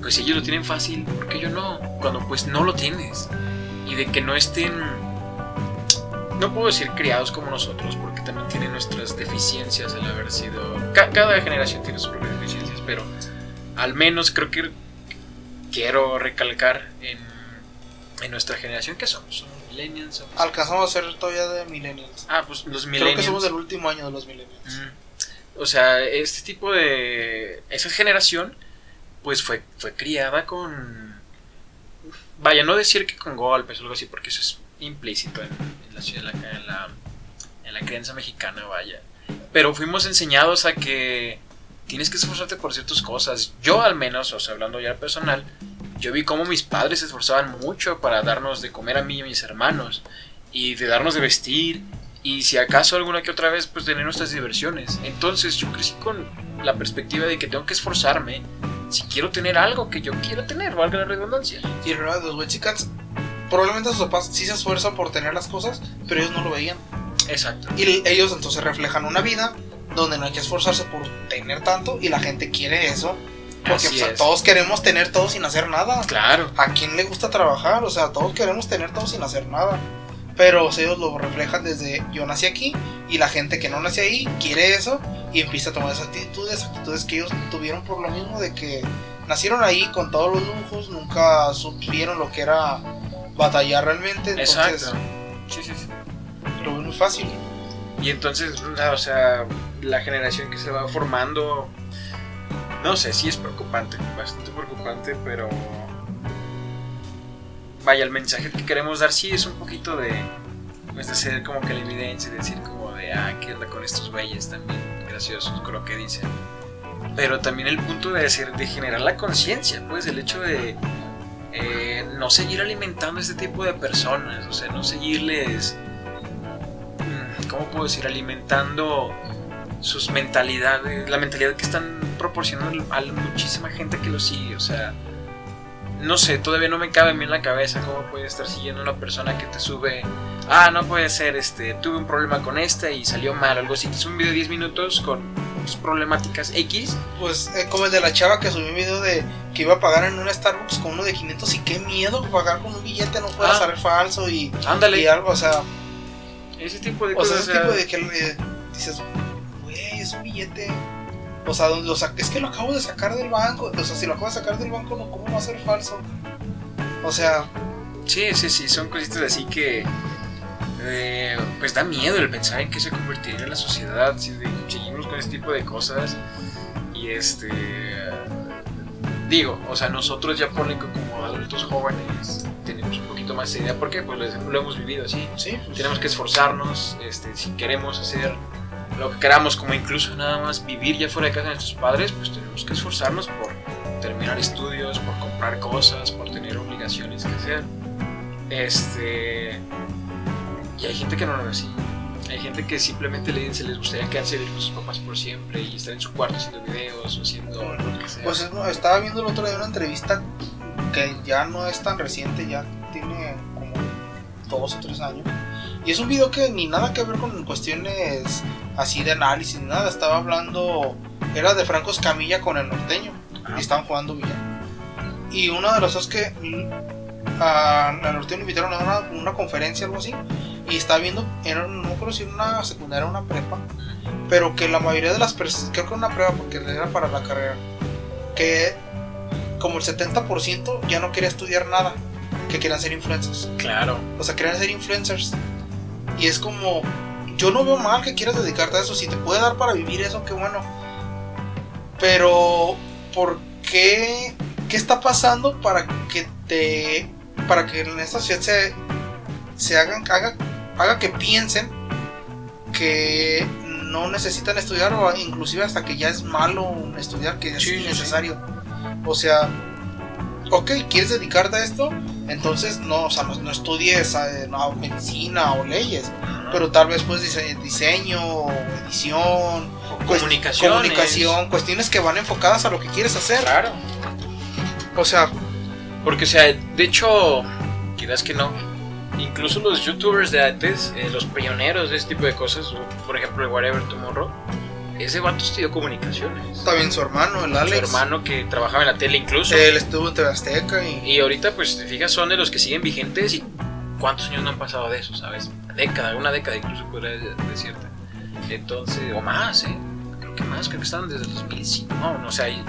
pues ellos lo tienen fácil, ¿por qué yo no? Cuando pues no lo tienes. Y de que no estén no puedo decir criados como nosotros, porque también tienen nuestras deficiencias al haber sido. ca- cada generación tiene sus propias deficiencias, pero al menos creo que quiero recalcar en, en nuestra generación que somos. Somos millennials. somos- Alcanzamos a ser todavía de millennials. Ah, pues los Creo millennials. que somos del último año de los millennials. Mm. O sea, este tipo de. Esa generación, pues fue, fue criada con. Vaya, no decir que con golpes o algo así, porque eso es implícito en, en la, en, la, en, la, en la creencia mexicana, vaya. Pero fuimos enseñados a que tienes que esforzarte por ciertas cosas. Yo, al menos, o sea, hablando ya personal, yo vi cómo mis padres se esforzaban mucho para darnos de comer a mí y a mis hermanos, y de darnos de vestir, y si acaso alguna que otra vez pues tener nuestras diversiones. Entonces yo crecí con la perspectiva de que tengo que esforzarme si quiero tener algo que yo quiero tener, valga la redundancia. Y realidad los probablemente sus papás sí se esfuerzan por tener las cosas, pero ellos no lo veían. Exacto. Y ellos entonces reflejan una vida donde no hay que esforzarse por tener tanto y la gente quiere eso. Porque sea, es. todos queremos tener todo sin hacer nada. Claro. ¿A quién le gusta trabajar? O sea, todos queremos tener todo sin hacer nada. Pero o sea, ellos lo reflejan desde yo nací aquí y la gente que no nace ahí quiere eso y empieza a tomar esas actitudes, actitudes que ellos tuvieron por lo mismo de que nacieron ahí con todos los lujos, nunca supieron lo que era batallar realmente. Entonces, Exacto. Sí, sí, sí. lo ven muy fácil. Y entonces, o sea, la generación que se va formando, no sé, sí es preocupante, bastante preocupante, pero vaya, el mensaje que queremos dar sí es un poquito de, pues de ser como que la evidencia, de decir como de, ah, ¿qué onda con estos güeyes también graciosos con lo que dicen? Pero también el punto de, hacer, de generar la conciencia, pues, el hecho de eh, no seguir alimentando a este tipo de personas, o sea, no seguirles mm, ¿cómo puedo decir? Alimentando sus mentalidades, la mentalidad que están proporcionando a muchísima gente que lo sigue, o sea, no sé, todavía no me cabe a mí en la cabeza cómo puede estar siguiendo una persona que te sube, ah, no puede ser, este, tuve un problema con esta y salió mal, algo así, es un video de 10 minutos con sus problemáticas X, Pues eh, como el de la chava que subió un video de que iba a pagar en un Starbucks con uno de 500 y qué miedo pagar con un billete, no puede Ah. salir falso y, ándale, y algo, o sea, ese tipo de o sea, cosas, ese o sea, tipo de que eh, dices, güey, es un billete. O sea, donde lo es que lo acabo de sacar del banco. O sea, si lo acabo de sacar del banco, no, ¿cómo va a ser falso? O sea, Sí, sí, sí, son cositas así que eh, pues da miedo el pensar en qué se convertiría la sociedad si de- con este tipo de cosas y este digo, o sea, nosotros ya que como adultos jóvenes tenemos un poquito más de idea, ¿por qué? Pues lo, lo hemos vivido así, sí, pues, tenemos que esforzarnos, este, si queremos hacer lo que queramos, como incluso nada más vivir ya fuera de casa de nuestros padres, pues tenemos que esforzarnos por terminar estudios, por comprar cosas, por tener obligaciones que hacer. Este. Y hay gente que no lo ve así. Hay gente que simplemente le, se les gustaría quedarse con sus papás por siempre y estar en su cuarto haciendo videos o haciendo lo que sea. Pues es- no, estaba viendo el otro día una entrevista que ya no es tan reciente, ya tiene como dos o tres años. Y es un video que ni nada que ver con cuestiones así de análisis ni nada. Estaba hablando, era de Franco Escamilla con el norteño. Ah. Y estaban jugando billar. Y una de las cosas que mm, a, norteño le invitaron a una, una conferencia algo así. Y estaba viendo, era, no creo si era una secundaria una prepa pero que la mayoría de las personas, creo que una prueba porque era para la carrera, que como el 70% ya no quería estudiar nada, que querían ser influencers. Claro. O sea, querían ser influencers. Y es como, yo no veo mal que quieras dedicarte a eso, si te puede dar para vivir eso, qué bueno. Pero, ¿por qué? ¿Qué está pasando para que te, para que en esta sociedad se, se hagan, haga, haga que piensen que no necesitan estudiar o inclusive hasta que ya es malo estudiar, que es sí. innecesario. O sea, ok, ¿quieres dedicarte a esto? Entonces no, o sea, no, no estudies eh, no, medicina o leyes, pero tal vez pues dise- diseño, edición, comunicaciones. comunicación, cuestiones que van enfocadas a lo que quieres hacer. Claro. O sea, Porque, o sea, de hecho, quieras que no, incluso los youtubers de antes, eh, los pioneros de este tipo de cosas, por ejemplo, el Whatever Tomorrow, ese vato estudió comunicaciones. también su hermano, el Alex, Su hermano que trabajaba en la tele incluso. él estuvo en Azteca y Y ahorita, pues, te fijas, son de los que siguen vigentes y cuántos años no han pasado de eso, ¿sabes? Década, una década incluso podría de- decirte. Entonces, o más, ¿eh? Que más, creo que estaban desde el 2005, no, no, o sea, y,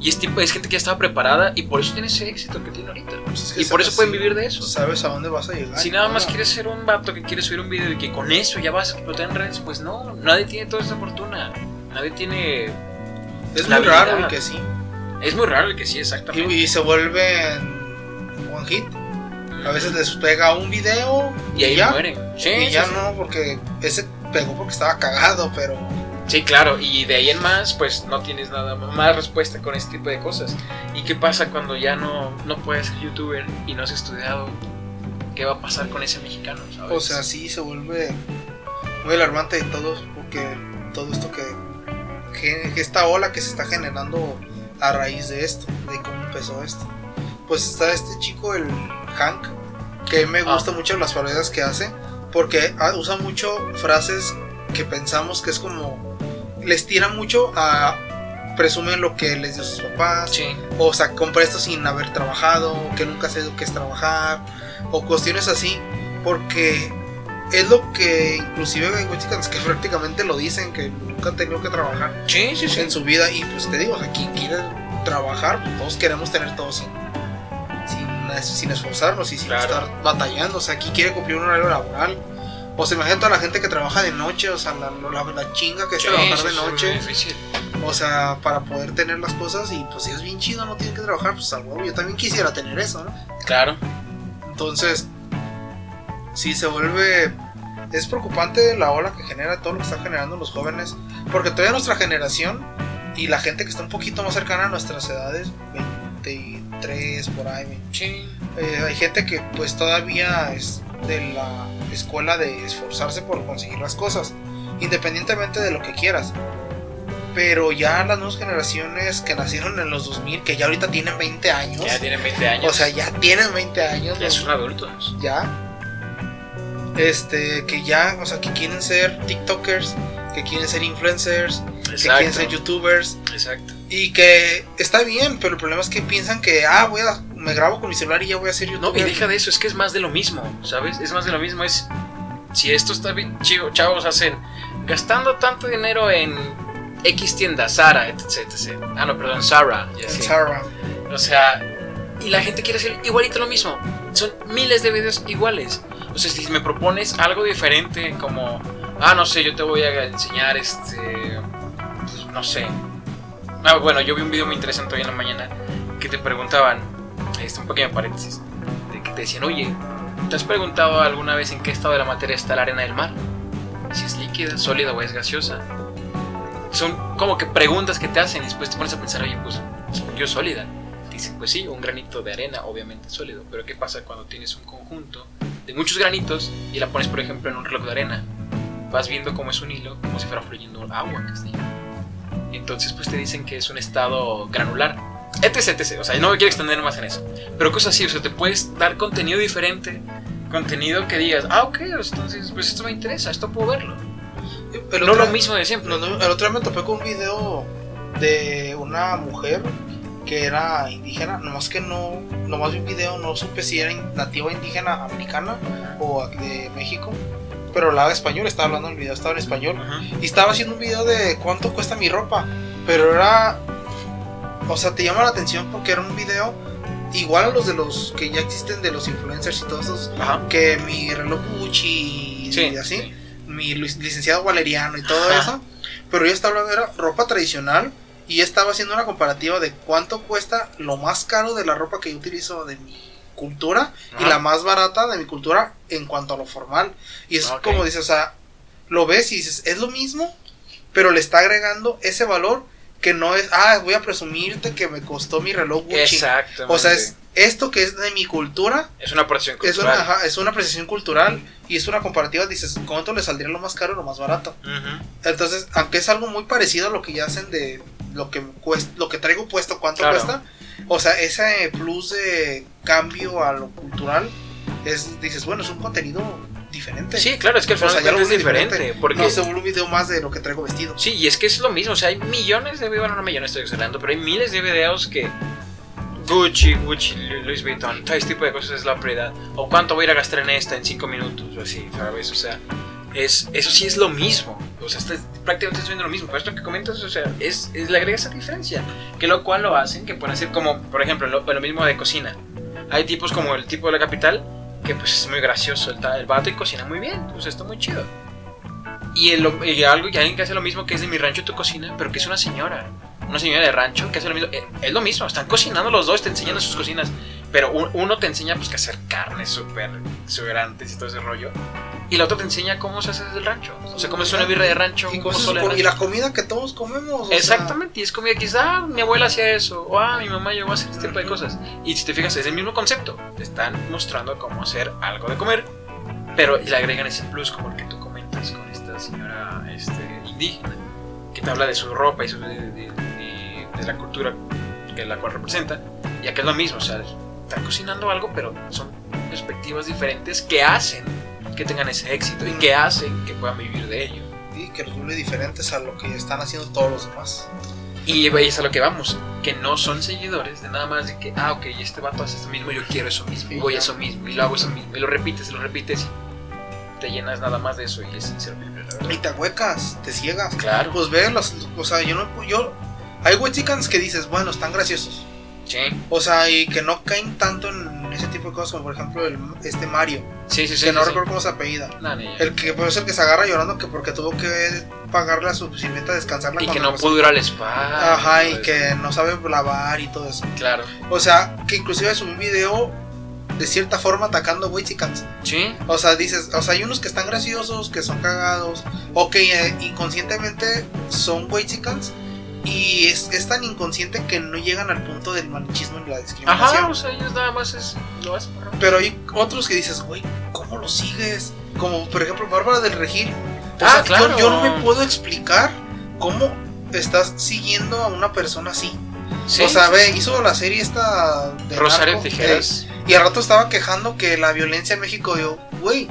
y es, tipo, es gente que ya estaba preparada y por eso tiene ese éxito que tiene ahorita. pues, es que Y por eso así, pueden vivir de eso. Sabes a dónde vas a llegar. Si y nada más todo. quieres ser un vato que quiere subir un video y que con eso ya vas a explotar en redes, pues no, nadie tiene toda esa fortuna. Nadie tiene... Es muy raro el que sí. Es muy raro el que sí, Y, exactamente. y se vuelven one hit. A veces les pega un video Y ahí ya. mueren. Sí, y sí, ya sí. no, porque ese pegó porque estaba cagado, pero Sí, claro, y de ahí en más, pues no tienes nada más respuesta con este tipo de cosas. ¿Y qué pasa cuando ya no, no puedes ser youtuber y no has estudiado? ¿Qué va a pasar con ese mexicano? ¿sabes? o sea, sí se vuelve muy alarmante de todos, porque todo esto que, que, que esta ola que se está generando a raíz de esto, de cómo empezó esto. Pues está este chico, el Hank, que me Ah. gusta mucho las parodias que hace, porque ah, usa mucho frases que pensamos que es como les tira mucho a presumen lo que les dio sus papás sí, o sea compra esto sin haber trabajado o que nunca sé lo que es trabajar o cuestiones así porque es lo que inclusive hay mexicans que prácticamente lo dicen que nunca han tenido que trabajar sí, sí, sí. en su vida y pues te digo o sea, quien quiere trabajar pues todos queremos tener todo sin sin, sin esforzarnos y sin Claro. estar batallando o sea aquí quiere cumplir un horario laboral o se imagina toda la gente que trabaja de noche, o sea, la, la, la chinga que es Sí, trabajar de es noche. difícil. O sea, para poder tener las cosas y pues si es bien chido, no tienen que trabajar, pues a huevo. Yo también quisiera tener eso, ¿no? Claro. Entonces, sí se vuelve... Es preocupante la ola que genera todo lo que están generando los jóvenes. Porque todavía nuestra generación y la gente que está un poquito más cercana a nuestras edades, 23 por ahí, Sí. eh, hay gente que pues todavía es de la escuela de esforzarse por conseguir las cosas, independientemente de lo que quieras. Pero ya las nuevas generaciones que nacieron en los 2000, que ya ahorita tienen 20 años, Ya tienen 20 años. o sea, ya tienen 20 años, Ya los- son adultos. ya, este, que ya, o sea, que quieren ser TikTokers, que quieren ser influencers, que quieren ser. YouTubers, Exacto. y que está bien, pero el problema es que piensan que, ah, voy a, me grabo con mi celular y ya voy a ser No, YouTuber. y deja de eso, es que es más de lo mismo, ¿sabes? Es más de lo mismo, es... Si esto está bien chido, chavos, hacen... Gastando tanto dinero en X tienda, Sara, etc, etc. Ah, no, perdón, Sara. Zara. O sea, y la gente quiere hacer igualito lo mismo. Son miles de videos iguales. O sea, si me propones algo diferente, como, ah, no sé, yo te voy a enseñar este. pues, no sé. Ah, bueno, yo vi un video muy interesante hoy en la mañana que te preguntaban, este, un pequeño paréntesis, de que te decían, oye, ¿te has preguntado alguna vez en qué estado de la materia está la arena del mar? Si es líquida, sólida o es gaseosa. Son como que preguntas que te hacen y después te pones a pensar, oye, pues, yo sólida. Dicen, pues sí, un granito de arena, obviamente sólido. Pero ¿qué pasa cuando tienes un conjunto de muchos granitos y la pones, por ejemplo, en un reloj de arena? Vas viendo cómo es un hilo, como si fuera fluyendo agua. Entonces, pues te dicen que es un estado granular. Etc, etc. O sea, no me quiero extender más en eso. Pero cosas así, o sea, te puedes dar contenido diferente. Contenido que digas, ah, ok, entonces, pues esto me interesa, esto puedo verlo. El no otro- lo mismo de siempre. no, el otro día me topé con un video de una mujer que era indígena, nomás que no, nomás vi un video, no supe si era nativa indígena americana o de México, pero hablaba español, estaba hablando en el video, estaba en español. Ajá. Y estaba haciendo un video de cuánto cuesta mi ropa. Pero era. O sea, te llama la atención porque era un video igual a los de los que ya existen de los influencers y todos esos. Ajá. Que mi reloj Gucci y, Sí, así. sí. Mi lic- licenciado Valeriano y todo Ajá. eso. Pero ella estaba hablando, era ropa tradicional. Y estaba haciendo una comparativa de cuánto cuesta lo más caro de la ropa que yo utilizo de mi cultura y Ajá. la más barata de mi cultura en cuanto a lo formal. Y es Ok. como dices, o sea, lo ves y dices, ¿es lo mismo? pero le está agregando ese valor que no es, ah, voy a presumirte que me costó mi reloj Gucci. Exacto. O sea, es esto que es de mi cultura, Es una apreciación es cultural. una, ajá, es una apreciación cultural y es una comparativa, dices, ¿cuánto le saldría lo más caro o lo más barato? Entonces, aunque es algo muy parecido a lo que ya hacen de lo que cuesta, lo que traigo puesto, cuánto Claro. cuesta, o sea, ese plus de cambio a lo cultural, es, dices, bueno, es un contenido diferente. Sí, claro, es que al O final sea, cuentas es vuelve diferente. Porque No se vuelve un video más de lo que traigo vestido. Sí, y es que es lo mismo, o sea, hay millones de videos, bueno, no millones, estoy exagerando, pero hay miles de videos que Gucci, Gucci, Louis Vuitton, todo este tipo de cosas es la prioridad. O cuánto voy a ir a gastar en esta en 5 minutos, o así, ¿sabes? O sea, es, eso sí es lo mismo. O sea, está, prácticamente estoy viendo lo mismo. Pero esto que comentas, o sea, es, es- le agrega esa diferencia. Que lo cual lo hacen, que pueden hacer como, por ejemplo, lo, lo mismo de cocina. Hay tipos como el tipo de la capital, que pues es muy gracioso, el, el vato y cocina muy bien, pues está muy chido. Y, el, algo, alguien que hace lo mismo que es de mi rancho tu cocina, pero que es una señora. Una señora de rancho que hace lo mismo. eh, Es lo mismo, están cocinando los dos, te enseñan sus cocinas. Pero un- uno te enseña pues que hacer carnes súper exuberantes y todo ese rollo. Y la otra te enseña cómo se hace desde el rancho. O sea, cómo es una birra de rancho, Y, cosas de por- y la rancho. comida que todos comemos. o sea, Exactamente, y es comida que dices, ah, mi abuela hacía eso, o ah, mi mamá llegó a hacer este tipo de cosas. Y si te fijas, es el mismo concepto. Te están mostrando cómo hacer algo de comer, pero le agregan ese plus, como el que tú comentas con esta señora este, indígena, que te habla de su ropa y su- de, de- de- de la cultura que la cual representa. Y acá es lo mismo, o sea, están cocinando algo, pero son perspectivas diferentes que hacen que tengan ese éxito y que hacen que puedan vivir de ello. y que los vuelve diferentes a lo que están haciendo todos los demás. Y es a lo que vamos, que no son seguidores de nada más de que, ah, ok, este vato hace esto mismo, yo quiero eso mismo, y voy a eso mismo, y lo hago eso mismo, y lo repites, y lo repites, y te llenas nada más de eso, y es inservible, la verdad. Y te huecas, te ciegas. Claro, Pues ve, los, o sea, yo no. Yo, hay wexicans que dices, bueno, están graciosos. sí, O sea, y que no caen tanto en ese tipo de cosas, como por ejemplo el, este Mario, sí, sí, sí. que no sí, recuerdo cómo se apellida. No. El que pues, el que se agarra llorando que porque tuvo que pagarle a su sirvienta a descansarla Y que no pudo ir al spa. Ajá, y que no sabe lavar y todo eso. eso. Claro, O sea, que inclusive subió un video de cierta forma atacando wexicans. sí, O sea, dices, o sea, hay unos que están graciosos, que son cagados, o que eh, inconscientemente son wexicans y es, es tan inconsciente que no llegan al punto del manichismo y la discriminación. ajá, o sea, ellos nada más es, lo hacen Pero hay otros que dices, güey, ¿cómo lo sigues? Como por ejemplo Bárbara del Regil. O Ah, sea, yo- claro. yo, no me puedo explicar cómo estás siguiendo a una persona así. Sí, o sea, ve, hizo la serie esta de Rosario narco, Tijeras. eh, y al rato estaba quejando que la violencia en México, yo, güey,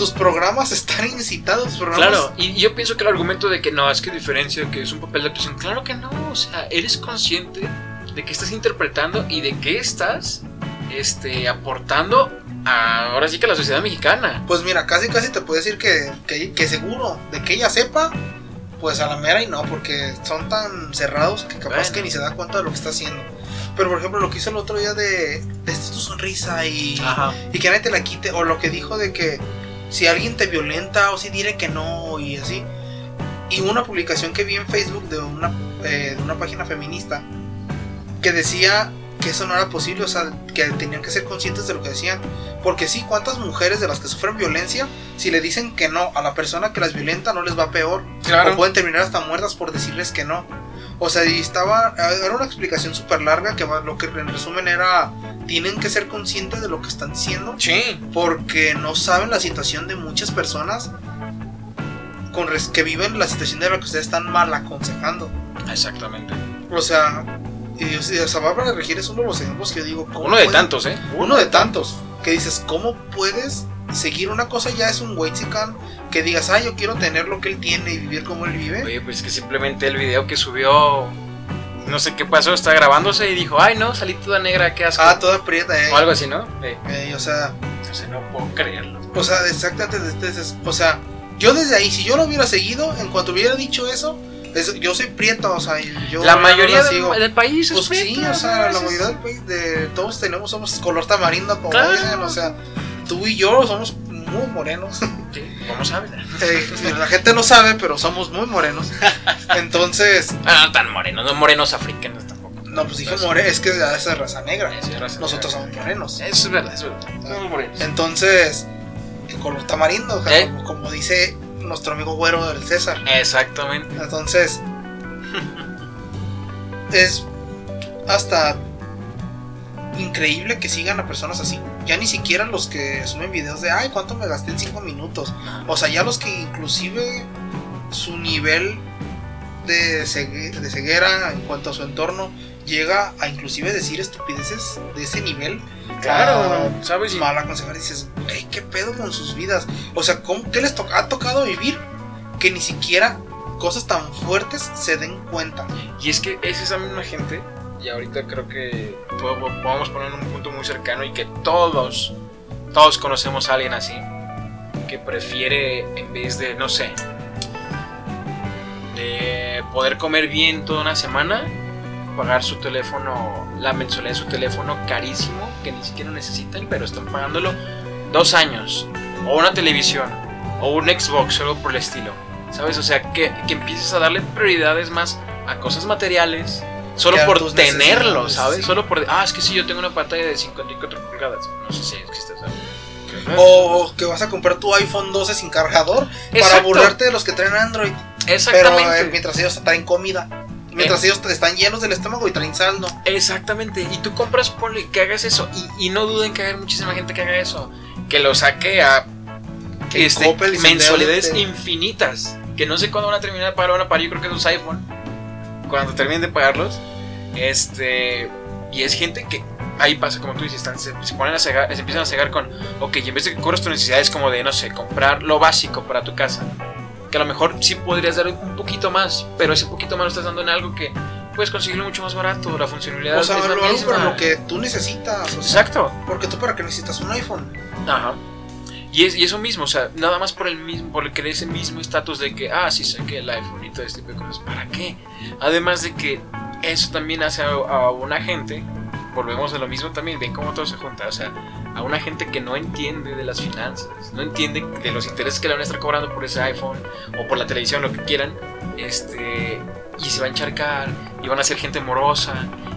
tus programas están incitados, programas. Claro, y yo pienso que el argumento de que no, es que diferencia, que es un papel de actuación, claro que no, o sea, eres consciente de que estás interpretando y de que estás este, aportando a, ahora sí que a la sociedad mexicana. Pues mira, casi casi te puedo decir que, que, que seguro de que ella sepa, pues a la mera y no, porque son tan cerrados que capaz Bueno. que ni se da cuenta de lo que está haciendo. Pero por ejemplo, lo que hizo el otro día de, de esta es tu sonrisa y, Ajá. y que nadie te la quite, o lo que dijo de que si alguien te violenta o si diré que no y así. Y una publicación que vi en Facebook de una, eh, de una página feminista que decía que eso no era posible, o sea, que tenían que ser conscientes de lo que decían. Porque sí, ¿cuántas mujeres de las que sufren violencia, si le dicen que no a la persona que las violenta, no les va peor? O pueden terminar hasta muertas por decirles que no. O sea, y estaba. Era una explicación súper larga que lo que en resumen era. Tienen que ser conscientes de lo que están diciendo. Sí. Porque no saben la situación de muchas personas con que viven la situación de la que ustedes están mal aconsejando. Exactamente. O sea, y, o sea, Bárbara de Regir es uno de los ejemplos que yo digo. ¿cómo Uno de tantos, ¿eh? Uno de tantos. Que dices, ¿cómo puedes seguir una cosa? Ya es un Weizican que digas, ah, yo quiero tener lo que él tiene y vivir como él vive. Oye, pues que simplemente el video que subió, no sé qué pasó, está grabándose y dijo, ay no, salí toda negra, qué asco. Ah, toda prieta, eh. o algo así, ¿no? Eh, Eh, o sea, o sea, no puedo creerlo. o sea, exactamente. desde- desde- o sea, yo desde ahí, si yo lo hubiera seguido, en cuanto hubiera dicho eso, es- yo soy prieto, o sea, yo. la yo mayoría del, país es Pues sí, o sea, la mayoría del país, de todos tenemos, somos color tamarindo, como Claro. dicen, o sea, tú y yo somos muy morenos. Sí, ¿Cómo sabes? Eh, la gente no sabe, pero somos muy morenos. Entonces, Ah, no tan morenos, no morenos africanos tampoco. no, pues dije Pues- more, es que es de esa raza negra. Sí, raza Nosotros negra. somos morenos. Eso es verdad, eso es verdad. Somos morenos. Entonces, el color tamarindo, ¿Eh? como, como dice nuestro amigo güero del César. Exactamente. Entonces, es hasta increíble que sigan a personas así. Ya ni siquiera los que suben videos de, ay, ¿cuánto me gasté en 5 minutos? O sea, ya los que inclusive su nivel de, cegue- de ceguera en cuanto a su entorno llega a inclusive decir estupideces de ese nivel. Claro, a ¿sabes? Mal aconsejar, dices, "Güey, ¿qué pedo con sus vidas? O sea, ¿cómo, ¿qué les to- ha tocado vivir que ni siquiera cosas tan fuertes se den cuenta? Y es que es esa misma gente, y ahorita creo que podemos poner un punto muy cercano y que todos, todos conocemos a alguien así, que prefiere en vez de, no sé, de poder comer bien toda una semana, pagar su teléfono, la mensualidad de su teléfono carísimo, que ni siquiera necesitan, pero están pagándolo dos años, o una televisión, o un Xbox, o algo por el estilo. ¿Sabes? O sea, que, que empieces a darle prioridades más a cosas materiales, solo por tenerlo, ¿sabes? sí. Solo por. Ah, es que si yo tengo una pantalla de 54 pulgadas. No sé si existe, ¿sabes? O que vas a comprar tu iPhone 12 sin cargador para burlarte de los que traen Android. Pero Exactamente. eh, mientras ellos traen comida. Mientras Eh. ellos están llenos del estómago y traen saldo. Exactamente. Y tú compras ponle que hagas eso. Y, y no duden que haya muchísima gente que haga eso. Que lo saque a Que este, mensualidades infinitas. Que no sé cuándo van a terminar de pagar. Van a pagar, yo creo que es un iPhone. Cuando terminen de pagarlos. Este. Y es gente que. Ahí pasa, como tú dices, están- se, se ponen a cegar, se empiezan a cegar con. Ok, y en vez de que cubras tus necesidades como de, no sé, comprar lo básico para tu casa. Que a lo mejor sí podrías dar un poquito más. Pero ese poquito más lo estás dando en algo que puedes conseguirlo mucho más barato. La funcionalidad O sea, es la lo algo misma. para lo que tú necesitas. o sea, Exacto. porque tú para qué necesitas un iPhone. Ajá. Y, es, y eso mismo, o sea, nada más por el mismo, por el que ese mismo estatus de que, ah, sí saqué el iPhone y todo este tipo de cosas. ¿Para qué? Además de que eso también hace a, a una gente, volvemos a lo mismo también, ven cómo todo se junta, o sea, a una gente que no entiende de las finanzas, no entiende de los intereses que le van a estar cobrando por ese iPhone o por la televisión, lo que quieran, este, y se va a encharcar, y van a ser gente morosa,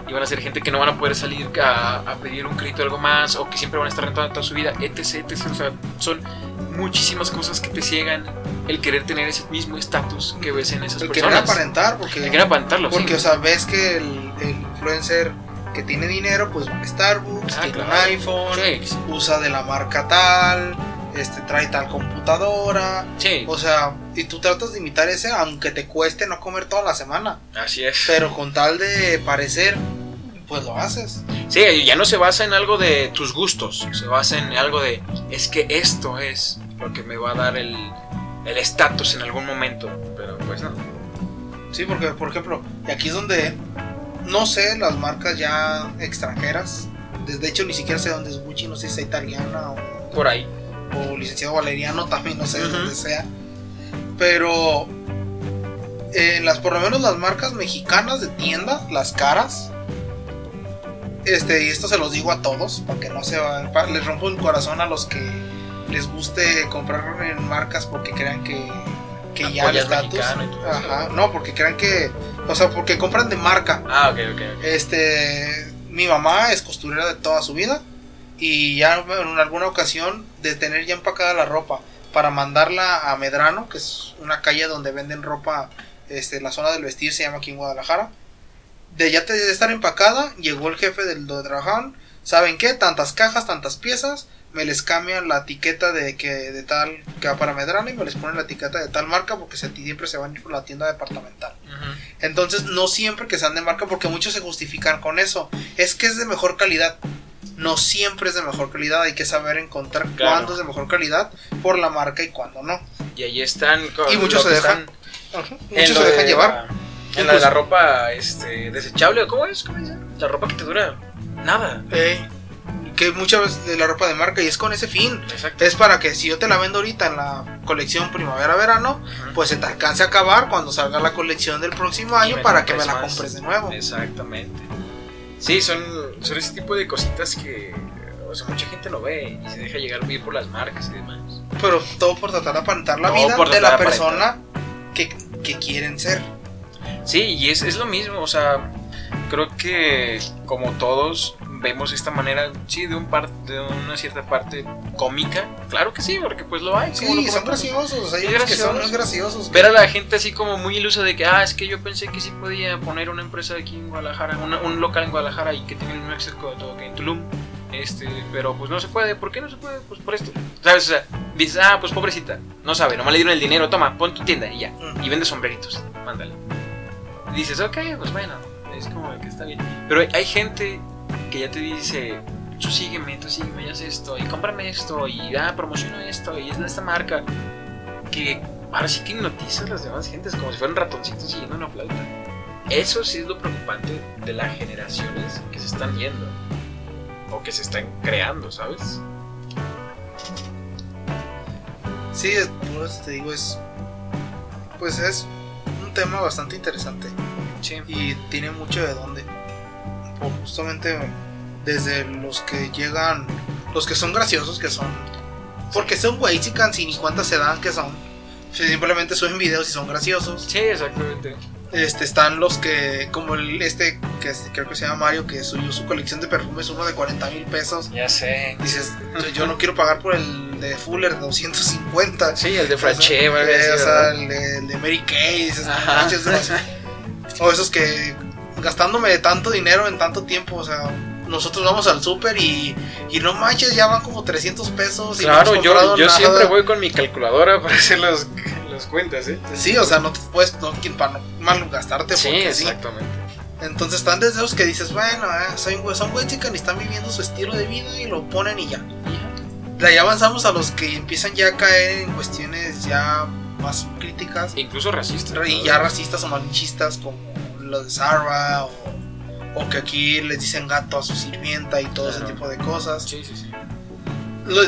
y van a ser gente que no van a poder salir a, a pedir un crédito o algo más, o que siempre van a estar rentando toda su vida, etc, etc. O sea, son muchísimas cosas que te ciegan el querer tener ese mismo estatus que ves en esas El querer personas. aparentar, porque, el querer aparentarlo, sí. porque o sea, ves que el, el influencer que tiene dinero, pues va a Starbucks, Ah, tiene un claro. iPhone, Sí, usa de la marca tal, este trae tal computadora. sí, O sea, y tú tratas de imitar ese, aunque te cueste no comer toda la semana. así es. Pero con tal de parecer, pues lo haces. Sí, ya no se basa en algo de tus gustos, se basa en algo de, es que esto es lo que me va a dar el el estatus en algún momento, pero pues no. Sí, porque, por ejemplo, aquí es donde no sé las marcas ya extranjeras. De hecho, ni siquiera sé dónde es Gucci, no sé si es italiana o, Por ahí. O licenciado Valeriano, también no sé de Ujú. dónde sea. Pero en las, por lo menos las marcas mexicanas de tienda, las caras. Este, y esto se los digo a todos, para que no se va- les rompo el corazón a los que les guste comprar en marcas porque crean que, que ya el estatus. Ajá, no, porque crean que, o sea, porque compran de marca. Ah, ok, ok, ok. Este, mi mamá es costurera de toda su vida y ya en alguna ocasión de tener ya empacada la ropa para mandarla a Medrano, que es una calle donde venden ropa, este, la zona del vestir se llama aquí en Guadalajara. De ya de estar empacada, llegó el jefe del donde trabajaban, ¿saben qué? Tantas cajas, tantas piezas, me les cambian la etiqueta de que de tal que va para Medrano y me les ponen la etiqueta de tal marca porque se, siempre se van a ir por la tienda departamental. Entonces, no siempre que sean de marca, porque muchos se justifican con eso. Es que es de mejor calidad. No siempre es de mejor calidad. Hay que saber encontrar Claro. cuándo es de mejor calidad por la marca y cuándo no. Y ahí están. con Y muchos se dejan- están Muchos se dejan de llevar. la- en la ropa este, desechable, ¿o ¿cómo es? ¿Cómo dice? La ropa que te dura nada. Eh, que muchas veces de la ropa de marca y es con ese fin. Exacto. Es para que si yo te la vendo ahorita en la colección primavera-verano, pues se te alcance a acabar cuando salga la colección del próximo año para que me compres la más. compres de nuevo. Exactamente. Sí, son, son ese tipo de cositas que o sea, mucha gente no ve y se deja llegar bien por las marcas y demás. Pero todo por tratar de aparentar la Todo vida por de la persona que, que quieren ser. Sí, y es, es lo mismo, o sea, creo que como todos vemos esta manera, sí, de, un par, de una cierta parte cómica. Claro que sí, porque pues lo hay. Sí, lo son graciosos. Hay unos que son graciosos. Ver a la gente así como muy ilusa de que, ah, es que yo pensé que sí podía poner una empresa aquí en Guadalajara, una- un local en Guadalajara y que tenga el mismo éxito que todo que en Tulum. Este, pero pues no se puede. ¿Por qué no se puede? Pues por esto. ¿Sabes? O sea, dices, ah, pues pobrecita. No sabe, nomás le dieron el dinero, toma, pon tu tienda y ya. Y vende sombreritos, mándale. Y dices, ok, pues bueno, es como que está bien. Pero hay gente que ya te dice, tú sígueme, tú sígueme, haz esto, y cómprame esto, y ah, promociono esto, y es de esta marca. Que ahora sí que hipnotiza a las demás gentes como si fueran ratoncitos siguiendo una flauta. Eso sí es lo preocupante de las generaciones que se están yendo. O que se están creando, ¿sabes? Sí, es- por eso te digo, es. Pues es un tema bastante interesante. Sí. Y tiene mucho de dónde. Por justamente desde los que llegan. Los que son graciosos, que son. Porque son Weitzicans y ni cuántas se dan que son. Simplemente suben videos y son graciosos. Sí, exactamente. Este, están los que, como el, este, que es- creo que se llama Mario, que subió su colección de perfumes, uno de 40 mil pesos. Ya sé. Dices, yo, yo no quiero pagar por el de Fuller de 250. Sí, el de O Francheva, eh, o sea, el de, el de Mary Kay, dices, no manches. O esos que gastándome tanto dinero en tanto tiempo, o sea, nosotros vamos al súper y, y no manches, ya van como 300 pesos. Y Claro, yo, comprado yo nada. siempre voy con mi calculadora para hacer las, las cuentas, ¿eh? Sí, o sea, no te puedes, no, para no malgastarte Sí, exactamente. Entonces están desde los que dices, bueno, eh, son, son Wexican y están viviendo su estilo de vida y lo ponen y ya. De ahí avanzamos a los que empiezan ya a caer en cuestiones ya más críticas Incluso racistas. y ya racistas o malinchistas como lo de Sarah o, o que aquí les dicen gato a su sirvienta y todo ese Claro. tipo de cosas. Sí, sí, sí.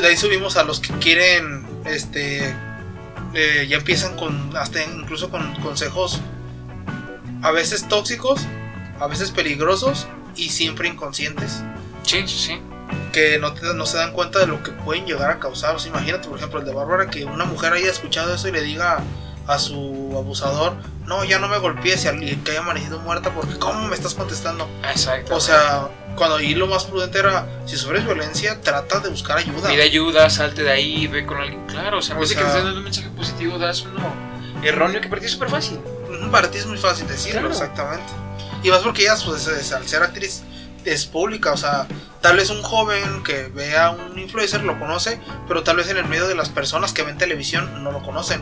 De ahí subimos a los que quieren, este, eh, ya empiezan con, hasta incluso con consejos a veces tóxicos, a veces peligrosos y siempre inconscientes. Sí, sí, sí. que no, te- no se dan cuenta de lo que pueden llegar a causar. O sea, imagínate, por ejemplo, el de Bárbara, que una mujer haya escuchado eso y le diga a su abusador, no, ya no me golpees y y que haya amanecido muerta porque ¿cómo me estás contestando? Exacto. O sea, cuando ahí lo más prudente era, si sufres violencia, trata de buscar ayuda. Pide ayuda, salte de ahí, ve con alguien. Claro, o sea, O que estés dando un mensaje positivo, das uno erróneo que para ti es súper fácil. Para ti es muy fácil decirlo, Claro. exactamente. Y más porque ella, pues, es- al ser actriz, es pública. O sea, tal vez un joven que vea un influencer lo conoce, pero tal vez en el medio de las personas que ven televisión no lo conocen.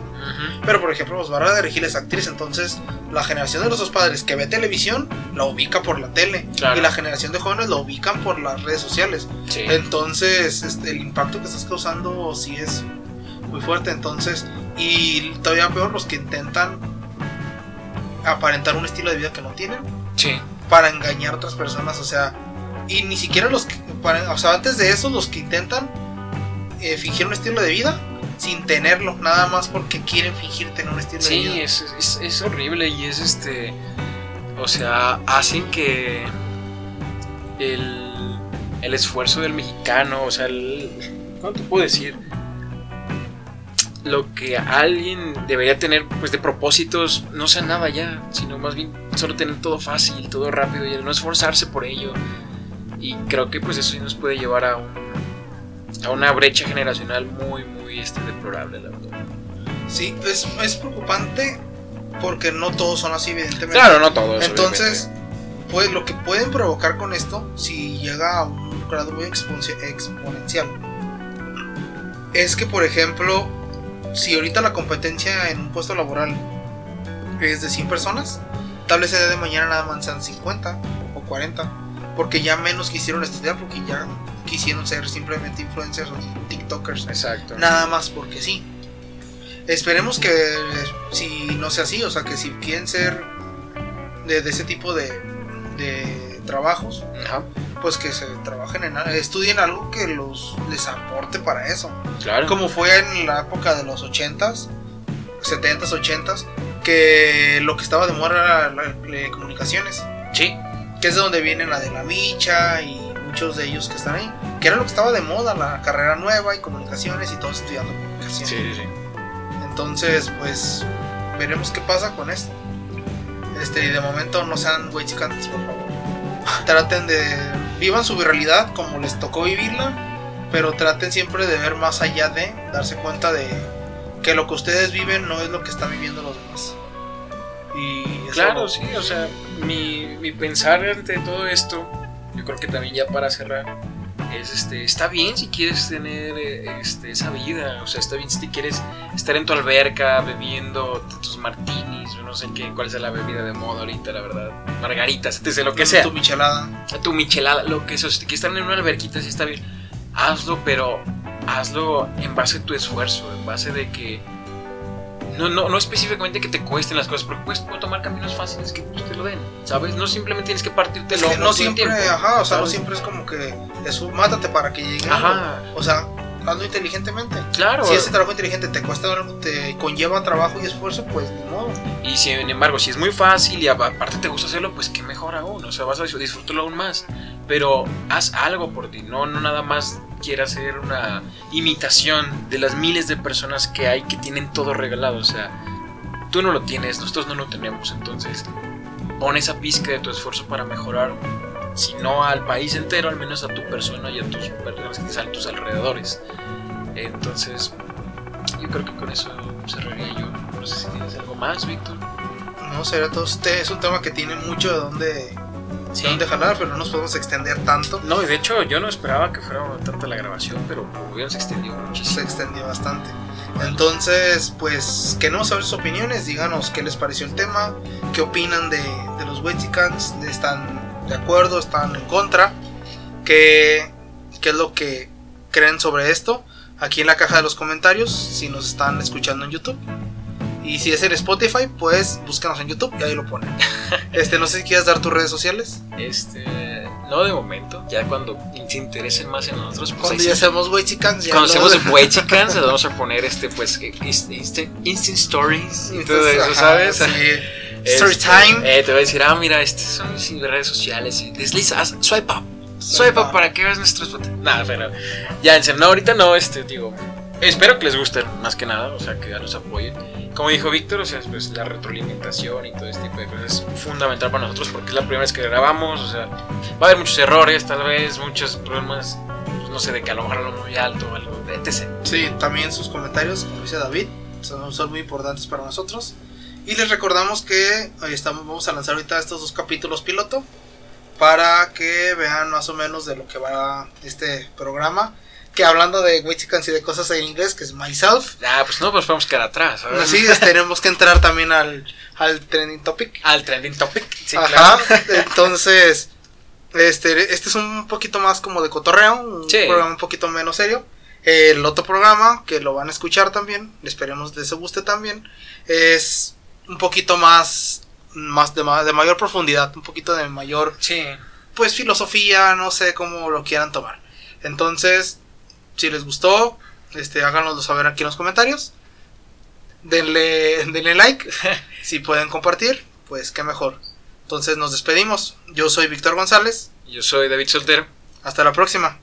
Pero por ejemplo, Bárbara de Regil es actriz, entonces la generación de nuestros padres que ve televisión la ubica por la tele. Claro. Y la generación de jóvenes la ubican por las redes sociales. Sí. Entonces, este, el impacto que estás causando sí es muy fuerte. Entonces, y todavía peor los que intentan aparentar un estilo de vida que no tienen Sí. Para engañar a otras personas. O sea, y ni siquiera los que, para- o sea, antes de eso, los que intentan eh, fingir un estilo de vida sin tenerlo, nada más porque quieren fingir tener un estilo de Sí, vida. es, es, es horrible y es este. O sea, hacen que el, el esfuerzo del mexicano, o sea, el, ¿cómo te puedo decir? Lo que alguien debería tener pues de propósitos no sea nada ya, sino más bien solo tener todo fácil, todo rápido y no esforzarse por ello. Y creo que pues eso sí nos puede llevar a un, a una brecha generacional muy muy este deplorable, la verdad. Sí, es, es preocupante porque no todos son así, evidentemente. Claro, no todos. Entonces, pues lo que pueden provocar con esto, si llega a un grado muy exponencial, es que, por ejemplo, si ahorita la competencia en un puesto laboral es de 100 personas, tal vez el día de mañana nada más sean 50 o 40, porque ya menos quisieron estudiar, porque ya quisieron ser simplemente influencers o TikTokers, Exacto. nada más porque sí. Esperemos que si no sea así, o sea, que si quieren ser de, de ese tipo de, de trabajos, Ajá, pues que se trabajen en estudien algo que los les aporte para eso. claro. Como fue en la época de los 80s, 70s, 80s, que lo que estaba de moda era la, la- comunicaciones, Sí, que es de donde vienen la de la Micha y muchos de ellos que están ahí, que era lo que estaba de moda, la carrera nueva y comunicaciones y todos estudiando comunicación. sí, sí. Entonces, pues veremos qué pasa con esto. Este, y de momento no sean güeyes por favor. Traten de vivan su realidad como les tocó vivirla, pero traten siempre de ver más allá de darse cuenta de que lo que ustedes viven no es lo que están viviendo los demás. Y Claro, sí, o sea, mi, mi pensar ante todo esto, yo creo que también ya para cerrar, es este, está bien si quieres tener eh, este, esa vida, o sea, está bien si te quieres estar en tu alberca bebiendo tus martinis, no sé qué, cuál es la bebida de moda ahorita, la verdad, margaritas, desde lo que sea, Tu michelada. tu michelada, lo que sea, si te quieres estar en una alberquita, sí está bien, hazlo, pero hazlo en base a tu esfuerzo, en base de que no, no, no específicamente que te cuesten las cosas, porque puedes tomar caminos fáciles que pues, te lo den, ¿sabes? No simplemente tienes que partirte Es el que lomo no siempre, tiempo, ajá, o sea, no siempre es como que es un mátate para que llegue. Ajá. algo. O sea, hazlo inteligentemente. Claro. Si ese trabajo inteligente te cuesta algo, te conlleva trabajo y esfuerzo, pues ni modo. Y sin embargo, si es muy fácil y aparte te gusta hacerlo, pues qué mejor aún, o sea, vas a disfrutarlo aún más. Pero haz algo por ti, no, no nada más quieras hacer una imitación de las miles de personas que hay que tienen todo regalado, o sea, tú no lo tienes, nosotros no lo tenemos, entonces pon esa pizca de tu esfuerzo para mejorar, si no al país entero, al menos a tu persona y a tus personas que están a tus alrededores. Entonces, yo creo que con eso cerraría yo. No sé si tienes algo más, Víctor. No será todo. Este es un tema que tiene mucho de dónde, de dónde jalar, pero no nos podemos extender tanto. No, y de hecho yo no esperaba que fuera tanta la grabación, pero como vieron se extendió Se muchísimo. extendió bastante. Entonces, pues queremos saber sus opiniones. Díganos qué les pareció el tema, qué opinan de, de los Wexicans. ¿Están de acuerdo? ¿Están en contra? ¿Qué, ¿Qué es lo que creen sobre esto? Aquí en la caja de los comentarios, si nos están escuchando en YouTube. Y si es en Spotify, pues búscanos en YouTube y ahí lo ponen. Este, no sé si quieres dar tus redes sociales. Este, no de momento, ya cuando se interesen más en nosotros, pues Cuando ya sí. seamos Wexicans, ya Cuando lo- hacemos Way Chicans, le vamos a poner este, pues, inst- inst- Instant Stories y todo eso, ¿sabes? sí. Este, Story time. Eh, te voy a decir, ah, mira, estas son mis redes sociales. Y desliza, haz swipe up. Swipe up para que veas nuestros. Nada, pero ya en serio, no, ahorita no, este, digo, espero que les gusten más que nada, o sea, que nos apoyen. Como dijo Víctor, o sea, pues la retroalimentación y todo este tipo de cosas es fundamental para nosotros porque es la primera vez que grabamos, o sea, va a haber muchos errores, tal vez, muchos problemas, pues, no sé, de que a lo mejor muy alto o algo, etc. Sí, también sus comentarios, como dice David, son, son muy importantes para nosotros. Y les recordamos que ahí estamos, vamos a lanzar ahorita estos dos capítulos piloto para que vean más o menos de lo que va este programa. Que hablando de Wixicans y de cosas en inglés, que es Myself. Ah, pues no nos podemos quedar atrás. Así es, tenemos que entrar también al, al trending topic. Al trending topic, sí, Ajá, claro. entonces, este, este es un poquito más como de cotorreo, un Sí. programa un poquito menos serio. El otro programa, que lo van a escuchar también, esperemos les guste también, es un poquito más, más de, ma- de mayor profundidad, un poquito de mayor, Sí. pues filosofía, no sé cómo lo quieran tomar. Entonces, si les gustó, este, háganoslo saber aquí en los comentarios. Denle, denle like. si pueden compartir, pues qué mejor. Entonces nos despedimos. Yo soy Víctor González. Yo soy David Soltero. Hasta la próxima.